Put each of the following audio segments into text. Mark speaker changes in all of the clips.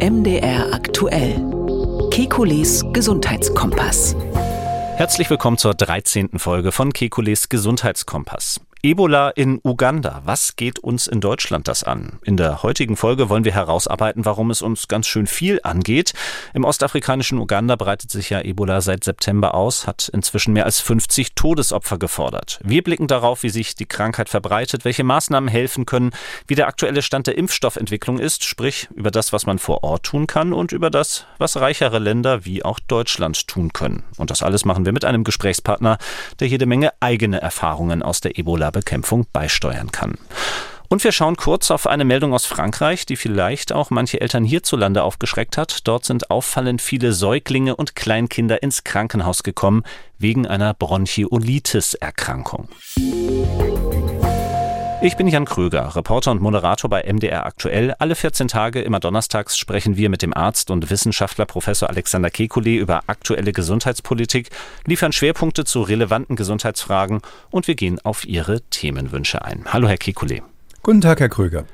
Speaker 1: MDR aktuell. Kekules Gesundheitskompass.
Speaker 2: Herzlich willkommen zur 13. Folge von Kekules Gesundheitskompass. Ebola in Uganda. Was geht uns in Deutschland das an? In der heutigen Folge wollen wir herausarbeiten, warum es uns ganz schön viel angeht. Im ostafrikanischen Uganda breitet sich ja Ebola seit September aus, hat inzwischen mehr als 50 Todesopfer gefordert. Wir blicken darauf, wie sich die Krankheit verbreitet, welche Maßnahmen helfen können, wie der aktuelle Stand der Impfstoffentwicklung ist, sprich über das, was man vor Ort tun kann und über das, was reichere Länder wie auch Deutschland tun können. Und das alles machen wir mit einem Gesprächspartner, der jede Menge eigene Erfahrungen aus der Ebola Ebola-Bekämpfung beisteuern kann. Und wir schauen kurz auf eine Meldung aus Frankreich, die vielleicht auch manche Eltern hierzulande aufgeschreckt hat. Dort sind auffallend viele Säuglinge und Kleinkinder ins Krankenhaus gekommen wegen einer Bronchiolitis-Erkrankung. Ich bin Jan Kröger, Reporter und Moderator bei MDR Aktuell. Alle 14 Tage, immer donnerstags, sprechen wir mit dem Arzt und Wissenschaftler Professor Alexander Kekulé über aktuelle Gesundheitspolitik, liefern Schwerpunkte zu relevanten Gesundheitsfragen und wir gehen auf Ihre Themenwünsche ein. Hallo, Herr Kekulé.
Speaker 3: Guten Tag, Herr Kröger.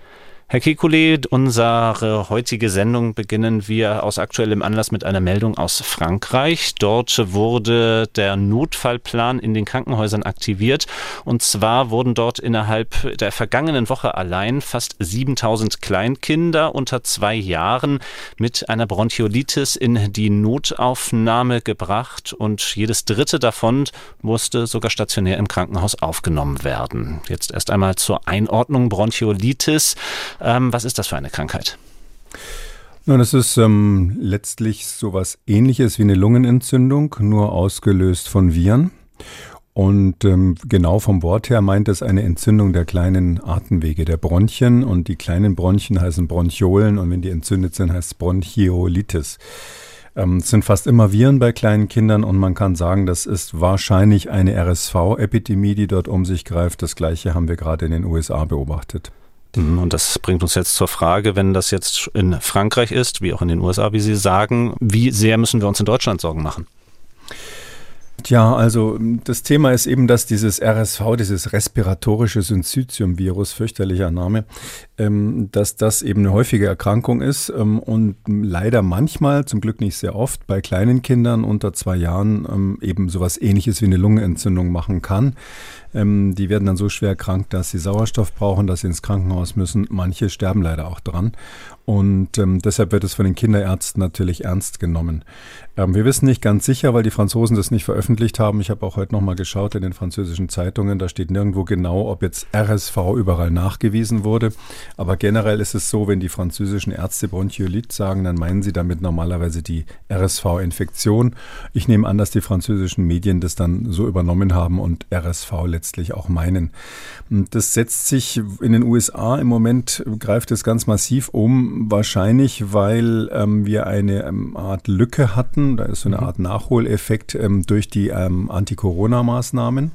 Speaker 2: Herr Kekulé, unsere heutige Sendung beginnen wir aus aktuellem Anlass mit einer Meldung aus Frankreich. Dort wurde der Notfallplan in den Krankenhäusern aktiviert. Und zwar wurden dort innerhalb der vergangenen Woche allein fast 7000 Kleinkinder unter zwei Jahren mit einer Bronchiolitis in die Notaufnahme gebracht. Und jedes dritte davon musste sogar stationär im Krankenhaus aufgenommen werden. Jetzt erst einmal zur Einordnung Bronchiolitis. Ähm, was ist das für eine Krankheit?
Speaker 3: Nun, es ist ähm, letztlich sowas ähnliches wie eine Lungenentzündung, nur ausgelöst von Viren. Und ähm, genau vom Wort her meint es eine Entzündung der kleinen Atemwege, der Bronchien. Und die kleinen Bronchien heißen Bronchiolen und wenn die entzündet sind, heißt es Bronchiolitis. Ähm, es sind fast immer Viren bei kleinen Kindern und man kann sagen, das ist wahrscheinlich eine RSV-Epidemie, die dort um sich greift. Das gleiche haben wir gerade in den USA beobachtet.
Speaker 2: Mhm, und das bringt uns jetzt zur Frage, wenn das jetzt in Frankreich ist, wie auch in den USA, wie Sie sagen, wie sehr müssen wir uns in Deutschland Sorgen machen?
Speaker 3: Tja, also das Thema ist eben, dass dieses RSV, dieses respiratorische Syncytium-Virus, fürchterlicher Name, ähm, dass das eben eine häufige Erkrankung ist ähm, und leider manchmal, zum Glück nicht sehr oft, bei kleinen Kindern unter zwei Jahren ähm, eben sowas ähnliches wie eine Lungenentzündung machen kann. Ähm, die werden dann so schwer krank, dass sie Sauerstoff brauchen, dass sie ins Krankenhaus müssen. Manche sterben leider auch dran. Und ähm, deshalb wird es von den Kinderärzten natürlich ernst genommen. Ähm, wir wissen nicht ganz sicher, weil die Franzosen das nicht veröffentlicht haben. Ich habe auch heute nochmal geschaut in den französischen Zeitungen. Da steht nirgendwo genau, ob jetzt RSV überall nachgewiesen wurde. Aber generell ist es so, wenn die französischen Ärzte Bronchiolit sagen, dann meinen sie damit normalerweise die RSV-Infektion. Ich nehme an, dass die französischen Medien das dann so übernommen haben und RSV letztlich auch meinen. Das setzt sich in den USA im Moment, greift es ganz massiv um wahrscheinlich, weil ähm, wir eine ähm, Art Lücke hatten. Da ist so eine mhm. Art Nachholeffekt ähm, durch die ähm, Anti-Corona-Maßnahmen.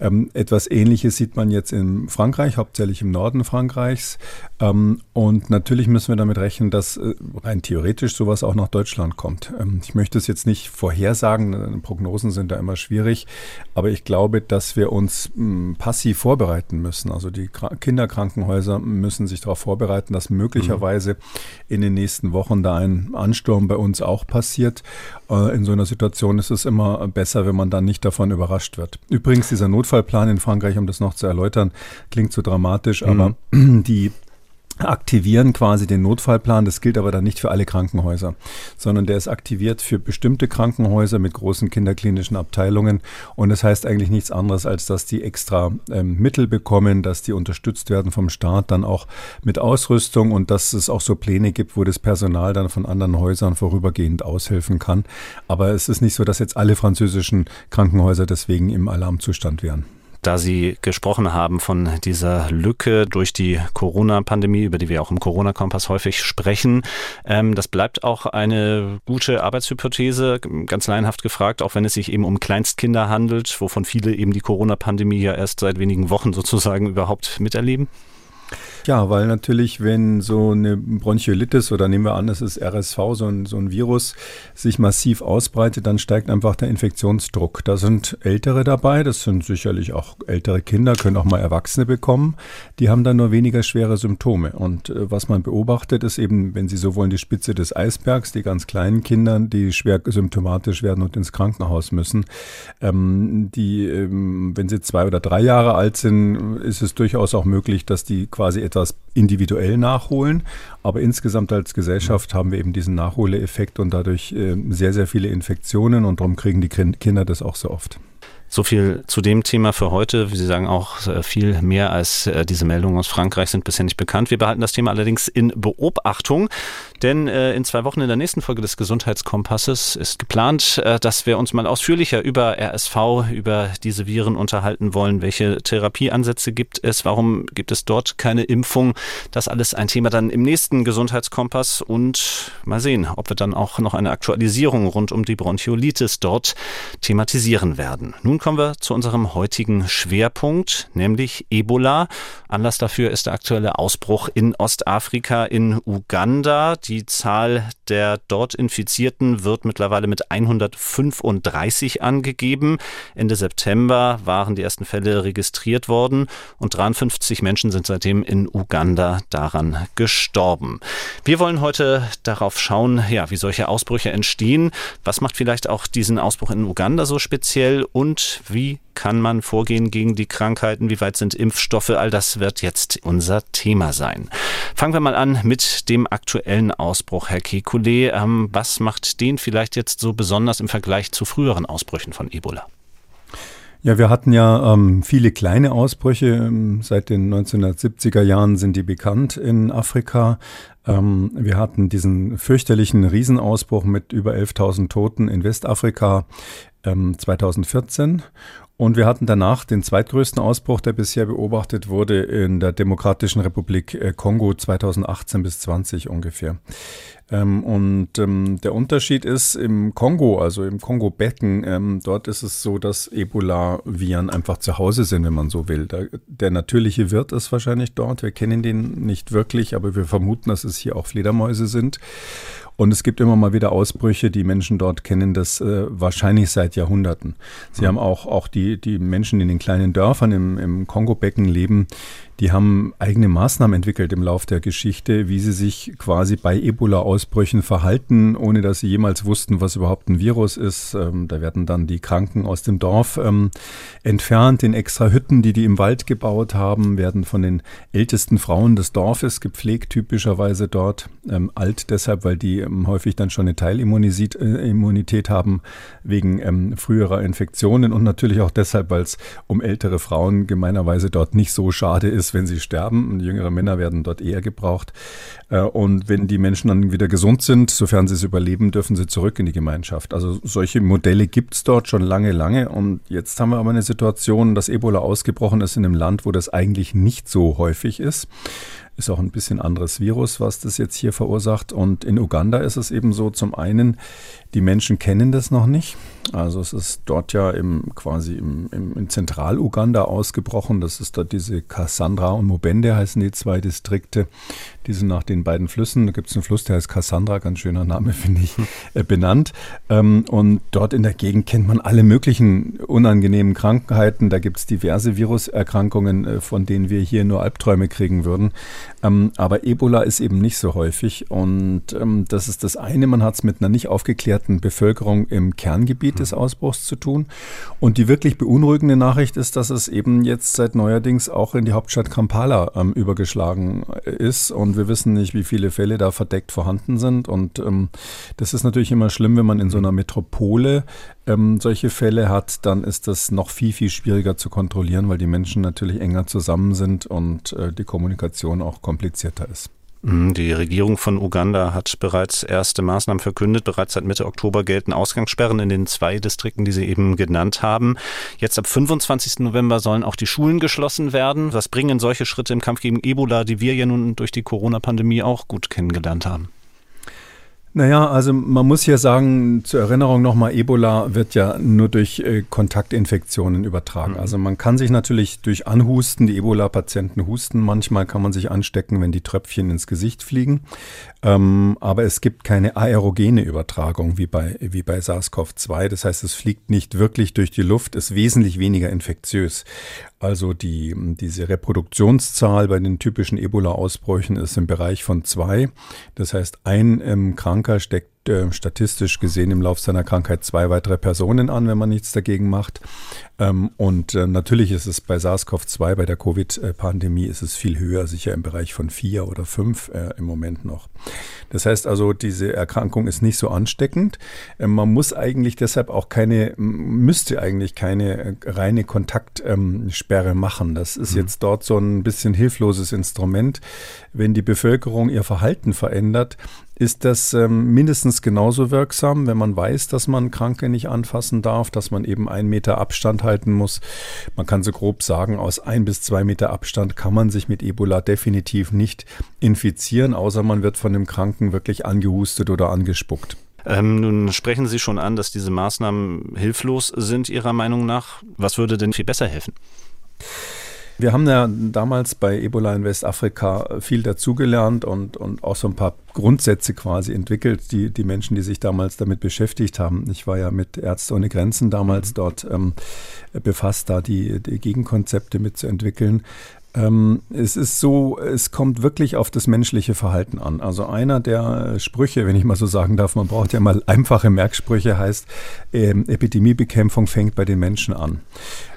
Speaker 3: Ähm, etwas Ähnliches sieht man jetzt in Frankreich, hauptsächlich im Norden Frankreichs. Ähm, und natürlich müssen wir damit rechnen, dass äh, rein theoretisch sowas auch nach Deutschland kommt. Ähm, ich möchte es jetzt nicht vorhersagen, äh, Prognosen sind da immer schwierig, aber ich glaube, dass wir uns mh, hm, passiv vorbereiten müssen. Also die Kr Kinderkrankenhäuser müssen sich darauf vorbereiten, dass möglicherweise mhm. in den nächsten Wochen da ein Ansturm bei uns auch passiert. Äh, in so einer Situation ist es immer besser, wenn man dann nicht davon überrascht wird. Übrigens, dieser Notfall Notfallplan in Frankreich, um das noch zu erläutern, klingt so dramatisch, aber mhm. die aktivieren quasi den Notfallplan. Das gilt aber dann nicht für alle Krankenhäuser, sondern der ist aktiviert für bestimmte Krankenhäuser mit großen kinderklinischen Abteilungen. Und das heißt eigentlich nichts anderes, als dass die extra ähm, Mittel bekommen, dass die unterstützt werden vom Staat, dann auch mit Ausrüstung und dass es auch so Pläne gibt, wo das Personal dann von anderen Häusern vorübergehend aushelfen kann. Aber es ist nicht so, dass jetzt alle französischen Krankenhäuser deswegen im Alarmzustand wären
Speaker 2: da Sie gesprochen haben von dieser Lücke durch die Corona-Pandemie, über die wir auch im Corona-Kompass häufig sprechen. Ähm, das bleibt auch eine gute Arbeitshypothese, ganz laienhaft gefragt, auch wenn es sich eben um Kleinstkinder handelt, wovon viele eben die Corona-Pandemie ja erst seit wenigen Wochen sozusagen überhaupt miterleben.
Speaker 3: Ja, weil natürlich, wenn so eine Bronchiolitis oder nehmen wir an, es ist RSV, so ein, so ein Virus, sich massiv ausbreitet, dann steigt einfach der Infektionsdruck. Da sind Ältere dabei, das sind sicherlich auch ältere Kinder, können auch mal Erwachsene bekommen. Die haben dann nur weniger schwere Symptome. Und äh, was man beobachtet, ist eben, wenn Sie so wollen, die Spitze des Eisbergs, die ganz kleinen Kinder, die schwer symptomatisch werden und ins Krankenhaus müssen. Ähm, die, ähm, wenn sie zwei oder drei Jahre alt sind, ist es durchaus auch möglich, dass die quasi etwas individuell nachholen. Aber insgesamt als Gesellschaft haben wir eben diesen Nachholeffekt und dadurch äh, sehr, sehr viele Infektionen und darum kriegen die Kinder das auch so oft.
Speaker 2: So viel zu dem Thema für heute. Wie Sie sagen, auch äh, viel mehr als äh, diese Meldungen aus Frankreich sind bisher nicht bekannt. Wir behalten das Thema allerdings in Beobachtung, denn äh, in zwei Wochen in der nächsten Folge des Gesundheitskompasses ist geplant, dass wir uns mal ausführlicher über RSV, über diese Viren unterhalten wollen. Welche Therapieansätze gibt es? Warum gibt es dort keine Impfung? Das alles ein Thema dann im nächsten Gesundheitskompass und mal sehen, ob wir dann auch noch eine Aktualisierung rund um die Bronchiolitis dort thematisieren werden. Nun kommen wir zu unserem heutigen Schwerpunkt, nämlich Ebola. Anlass dafür ist der aktuelle Ausbruch in Ostafrika, in Uganda. Die Zahl der dort Infizierten wird mittlerweile mit 135 angegeben. Ende September waren die ersten Fälle registriert worden und 53 Menschen sind seitdem in Uganda daran gestorben. Wir wollen heute darauf schauen, ja, wie solche Ausbrüche entstehen. Was macht vielleicht auch diesen Ausbruch in Uganda so speziell und wie kann man vorgehen gegen die Krankheiten, wie weit sind Impfstoffe, all das wird jetzt unser Thema sein. Fangen wir mal an mit dem aktuellen Ausbruch, Herr Kekulé. Ähm, was macht den vielleicht jetzt so besonders im Vergleich zu früheren Ausbrüchen von Ebola?
Speaker 3: Ja, wir hatten ja ähm, viele kleine Ausbrüche. Ähm, seit den 1970er Jahren sind die bekannt in Afrika. Ähm, wir hatten diesen fürchterlichen Riesenausbruch mit über 11.000 Toten in Westafrika ähm, 2014. Und wir hatten danach den zweitgrößten Ausbruch, der bisher beobachtet wurde, in der Demokratischen Republik äh, Kongo 2018 bis 20 ungefähr. Ähm, und ähm, der Unterschied ist im Kongo, also im Kongo-Becken, ähm, dort ist es so, dass Ebola-Viren einfach zu Hause sind, wenn man so will. Der, der natürliche Wirt ist wahrscheinlich dort. Wir kennen den nicht wirklich, aber wir vermuten, dass es hier auch Fledermäuse sind. Und es gibt immer mal wieder Ausbrüche, die Menschen dort kennen das äh, wahrscheinlich seit Jahrhunderten. Sie mhm. haben auch, auch die, die Menschen in den kleinen Dörfern im, im Kongo-Becken leben, die haben eigene Maßnahmen entwickelt im Lauf der Geschichte, wie sie sich quasi bei Ebola-Ausbrüchen verhalten, ohne dass sie jemals wussten, was überhaupt ein Virus ist. Ähm, da werden dann die Kranken aus dem Dorf ähm, entfernt in extra Hütten, die die im Wald gebaut haben, werden von den ältesten Frauen des Dorfes gepflegt, typischerweise dort. Ähm, alt deshalb, weil die häufig dann schon eine Teilimmunität äh, haben wegen früherer Infektionen und natürlich auch deshalb, weil es um ältere Frauen gemeinerweise dort nicht so schade ist, wenn sie sterben. Und jüngere Männer werden dort eher gebraucht. Äh, und wenn die Menschen dann wieder gesund sind, sofern sie es überleben, dürfen sie zurück in die Gemeinschaft. Also solche Modelle gibt es dort schon lange, lange. Und jetzt haben wir aber eine Situation, dass Ebola ausgebrochen ist in einem Land, wo das eigentlich nicht so häufig ist. Ist auch ein bisschen anderes Virus, was das jetzt hier verursacht. Und in Uganda ist es eben so, zum einen, die Menschen kennen das noch nicht. Also es ist dort ja im, quasi im, im, in Zentral-Uganda ausgebrochen. Das ist dort diese Cassandra und Mubende heißen die zwei Distrikte. Die sind nach den beiden Flüssen, da gibt es einen Fluss, der heißt Cassandra, ganz schöner Name, finde ich, äh, benannt. Ähm, und dort in der Gegend kennt man alle möglichen unangenehmen Krankheiten. Da gibt es diverse Viruserkrankungen, äh, von denen wir hier nur Albträume kriegen würden. Ähm, aber Ebola ist eben nicht so häufig. Und ähm, das ist das eine, man hat es mit einer nicht aufgeklärten Bevölkerung im Kerngebiet des Ausbruchs zu tun. Und die wirklich beunruhigende Nachricht ist, dass es eben jetzt seit neuerdings auch in die Hauptstadt Kampala ähm, übergeschlagen ist. Und wir wissen nicht, wie viele Fälle da verdeckt vorhanden sind. Und ähm, das ist natürlich immer schlimm, wenn man in so einer Metropole ähm, solche Fälle hat, dann ist das noch viel, viel schwieriger zu kontrollieren, weil die Menschen natürlich enger zusammen sind und äh, die Kommunikation auch komplizierter ist.
Speaker 2: Mhm, die Regierung von Uganda hat bereits erste Maßnahmen verkündet. Bereits seit Mitte Oktober gelten Ausgangssperren in den zwei Distrikten, die Sie eben genannt haben. Jetzt ab 25. November sollen auch die Schulen geschlossen werden. Was bringen solche Schritte im Kampf gegen Ebola, die wir ja nun durch die Corona-Pandemie auch gut kennengelernt haben?
Speaker 3: Naja, also man muss hier sagen, zur Erinnerung nochmal, Ebola wird ja nur durch äh, Kontaktinfektionen übertragen. Mhm. Also man kann sich natürlich durch Anhusten, die Ebola-Patienten husten, manchmal kann man sich anstecken, wenn die Tröpfchen ins Gesicht fliegen. Ähm, aber es gibt keine aerogene Übertragung wie bei, wie bei SARS-CoV-2. Das heißt, es fliegt nicht wirklich durch die Luft, ist wesentlich weniger infektiös. Also die, diese Reproduktionszahl bei den typischen Ebola-Ausbrüchen ist im Bereich von zwei. Das heißt, ein ähm, Kranker steckt äh, statistisch gesehen im Laufe seiner Krankheit zwei weitere Personen an, wenn man nichts dagegen macht. Ähm, und äh, natürlich ist es bei SARS-CoV-2, bei der Covid-Pandemie, ist es viel höher, sicher im Bereich von vier oder fünf äh, im Moment noch. Das heißt also, diese Erkrankung ist nicht so ansteckend. Ähm, man muss eigentlich deshalb auch keine, müsste eigentlich keine äh, reine Kontaktsperre ähm, machen. Das ist mhm. jetzt dort so ein bisschen hilfloses Instrument. Wenn die Bevölkerung ihr Verhalten verändert, ist das ähm, mindestens genauso wirksam, wenn man weiß, dass man Kranke nicht anfassen darf, dass man eben einen Meter Abstand halten muss. Man kann so grob sagen, aus ein bis zwei Meter Abstand kann man sich mit Ebola definitiv nicht infizieren, außer man wird von dem Kranken wirklich angehustet oder angespuckt.
Speaker 2: Ähm, nun sprechen Sie schon an, dass diese Maßnahmen hilflos sind, Ihrer Meinung nach. Was würde denn viel besser helfen?
Speaker 3: Wir haben ja damals bei Ebola in Westafrika viel dazugelernt und, und auch so ein paar Grundsätze quasi entwickelt, die, die Menschen, die sich damals damit beschäftigt haben. Ich war ja mit Ärzte ohne Grenzen damals mhm. dort ähm, befasst, da die, die Gegenkonzepte mitzuentwickeln. Ähm, es ist so, es kommt wirklich auf das menschliche Verhalten an. Also einer der Sprüche, wenn ich mal so sagen darf, man braucht ja mal einfache Merksprüche, heißt, ähm, Epidemiebekämpfung fängt bei den Menschen an.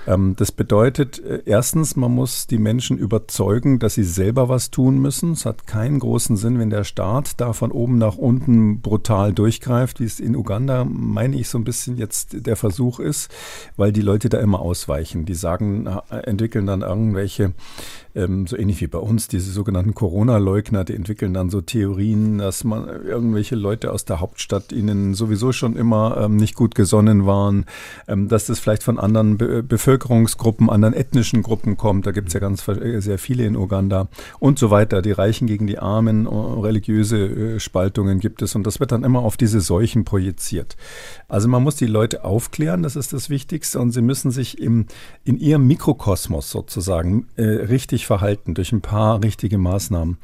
Speaker 3: Ähm, das bedeutet, äh, erstens, man muss die Menschen überzeugen, dass sie selber was tun müssen. Es hat keinen großen Sinn, wenn der Staat da von oben nach unten brutal durchgreift, wie es in Uganda, meine ich, so ein bisschen jetzt der Versuch ist, weil die Leute da immer ausweichen. Die sagen, entwickeln dann irgendwelche ähm, so ähnlich wie bei uns, diese sogenannten Corona-Leugner, die entwickeln dann so Theorien, dass man irgendwelche Leute aus der Hauptstadt ihnen sowieso schon immer ähm, nicht gut gesonnen waren, ähm, dass das vielleicht von anderen Be Bevölkerungsgruppen, anderen ethnischen Gruppen kommt. Da gibt es ja ganz äh, sehr viele in Uganda und so weiter. Die Reichen gegen die Armen, äh, religiöse äh, Spaltungen gibt es und das wird dann immer auf diese Seuchen projiziert. Also man muss die Leute aufklären, das ist das Wichtigste und sie müssen sich im, in ihrem Mikrokosmos sozusagen äh, richtig richtig verhalten durch ein paar richtige Maßnahmen.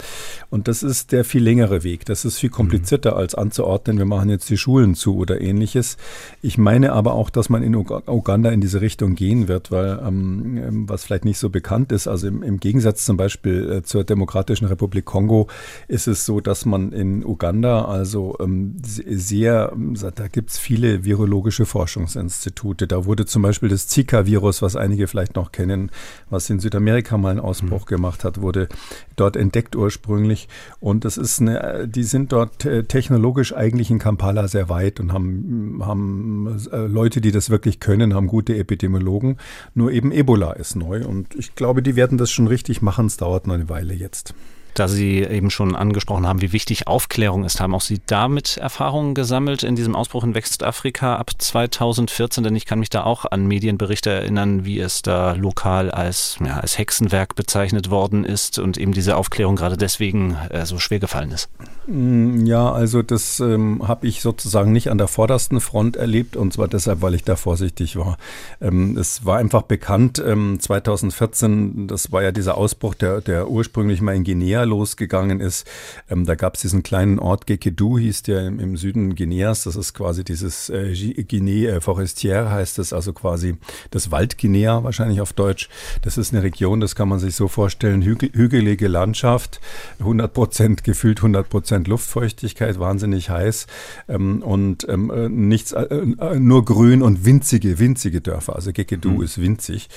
Speaker 3: Und das ist der viel längere Weg. Das ist viel komplizierter als anzuordnen, wir machen jetzt die Schulen zu oder ähnliches. Ich meine aber auch, dass man in Uganda in diese Richtung gehen wird, weil ähm, was vielleicht nicht so bekannt ist, also im, im Gegensatz zum Beispiel äh, zur Demokratischen Republik Kongo ist es so, dass man in Uganda also ähm, sehr, da gibt es viele virologische Forschungsinstitute. Da wurde zum Beispiel das Zika-Virus, was einige vielleicht noch kennen, was in Südamerika mal ein Ausbruch Ausbruch gemacht hat, wurde dort entdeckt ursprünglich. Und das ist eine, die sind dort äh, technologisch eigentlich in Kampala sehr weit und haben, haben äh, Leute, die das wirklich können, haben gute Epidemiologen. Nur eben Ebola ist neu. Und ich glaube, die werden das schon richtig machen. Es dauert noch eine Weile jetzt
Speaker 2: da Sie eben schon angesprochen haben, wie wichtig Aufklärung ist. Haben auch Sie damit Erfahrungen gesammelt in diesem Ausbruch in Westafrika ab 2014? Denn ich kann mich da auch an Medienberichte erinnern, wie es da lokal als, ja, als Hexenwerk bezeichnet worden ist und eben diese Aufklärung gerade deswegen äh, so schwer gefallen ist.
Speaker 3: Mm, ja, also das ähm, habe ich sozusagen nicht an der vordersten Front erlebt und zwar deshalb, weil ich da vorsichtig war. Ähm, es war einfach bekannt, ähm, 2014, das war ja dieser Ausbruch, der, der ursprünglich mal in Guinea losgegangen ist. Ähm, da gab es diesen kleinen Ort Gekedu, hieß der im, im Süden Guineas. Das ist quasi dieses äh, Guinea äh, Forestière, heißt es, also quasi das Waldguinea wahrscheinlich auf Deutsch. Das ist eine Region, das kann man sich so vorstellen, hügel, hügelige Landschaft, 100 Prozent, gefühlt 100 Prozent Luftfeuchtigkeit, wahnsinnig heiß ähm, und ähm, äh, nichts, äh, äh, nur grün und winzige, winzige Dörfer. Also Gekedu mhm. ist winzig.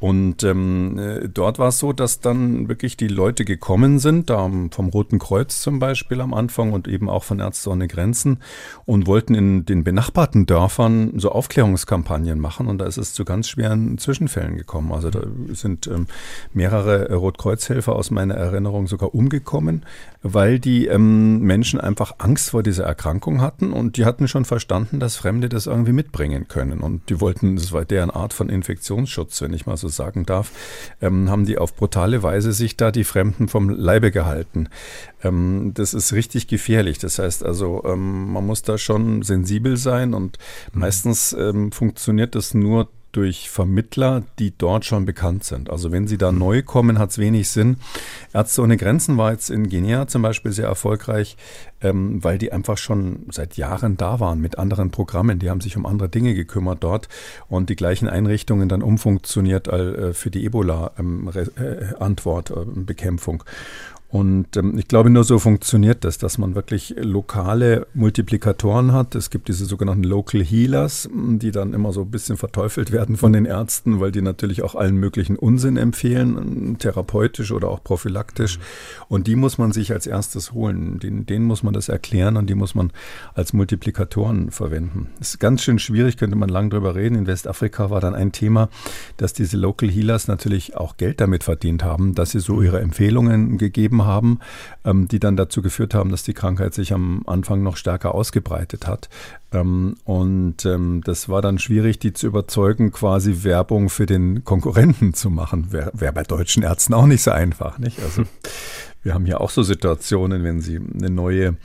Speaker 3: Und ähm, äh, dort war es so, dass dann wirklich die Leute gekommen sind, da vom Roten Kreuz zum Beispiel am Anfang und eben auch von Ärzte ohne Grenzen und wollten in den benachbarten Dörfern so Aufklärungskampagnen machen. Und da ist es zu ganz schweren Zwischenfällen gekommen. Also da sind ähm, mehrere Rotkreuzhelfer aus meiner Erinnerung sogar umgekommen, weil die ähm, Menschen einfach Angst vor dieser Erkrankung hatten und die hatten schon verstanden, dass Fremde das irgendwie mitbringen können. Und die wollten, das war deren Art von Infektionsschutz, wenn ich mal so sagen darf, ähm, haben die auf brutale Weise sich da die Fremden vom Leib Scheibe gehalten. Ähm, das ist richtig gefährlich. Das heißt also, ähm, man muss da schon sensibel sein und mhm. meistens ähm, funktioniert das nur durch Vermittler, die dort schon bekannt sind. Also wenn sie da neu kommen, hat es wenig Sinn. Ärzte ohne Grenzen war jetzt in Guinea zum Beispiel sehr erfolgreich, ähm, weil die einfach schon seit Jahren da waren mit anderen Programmen. Die haben sich um andere Dinge gekümmert dort und die gleichen Einrichtungen dann umfunktioniert äh, für die Ebola-Antwort, ähm, äh, Bekämpfung. Und ähm, ich glaube, nur so funktioniert das, dass man wirklich lokale Multiplikatoren hat. Es gibt diese sogenannten Local Healers, die dann immer so ein bisschen verteufelt werden von den Ärzten, weil die natürlich auch allen möglichen Unsinn empfehlen, therapeutisch oder auch prophylaktisch. Und die muss man sich als erstes holen. Den, denen muss man das erklären und die muss man als Multiplikatoren verwenden. Das ist ganz schön schwierig, könnte man lang drüber reden. In Westafrika war dann ein Thema, dass diese Local Healers natürlich auch Geld damit verdient haben, dass sie so ihre Empfehlungen gegeben gegeben haben, ähm, die dann dazu geführt haben, dass die Krankheit sich am Anfang noch stärker ausgebreitet hat. Ähm, und ähm, das war dann schwierig, die zu überzeugen, quasi Werbung für den Konkurrenten zu machen. Wäre wär bei deutschen Ärzten auch nicht so einfach, nicht? Also wir haben hier auch so Situationen, wenn sie eine neue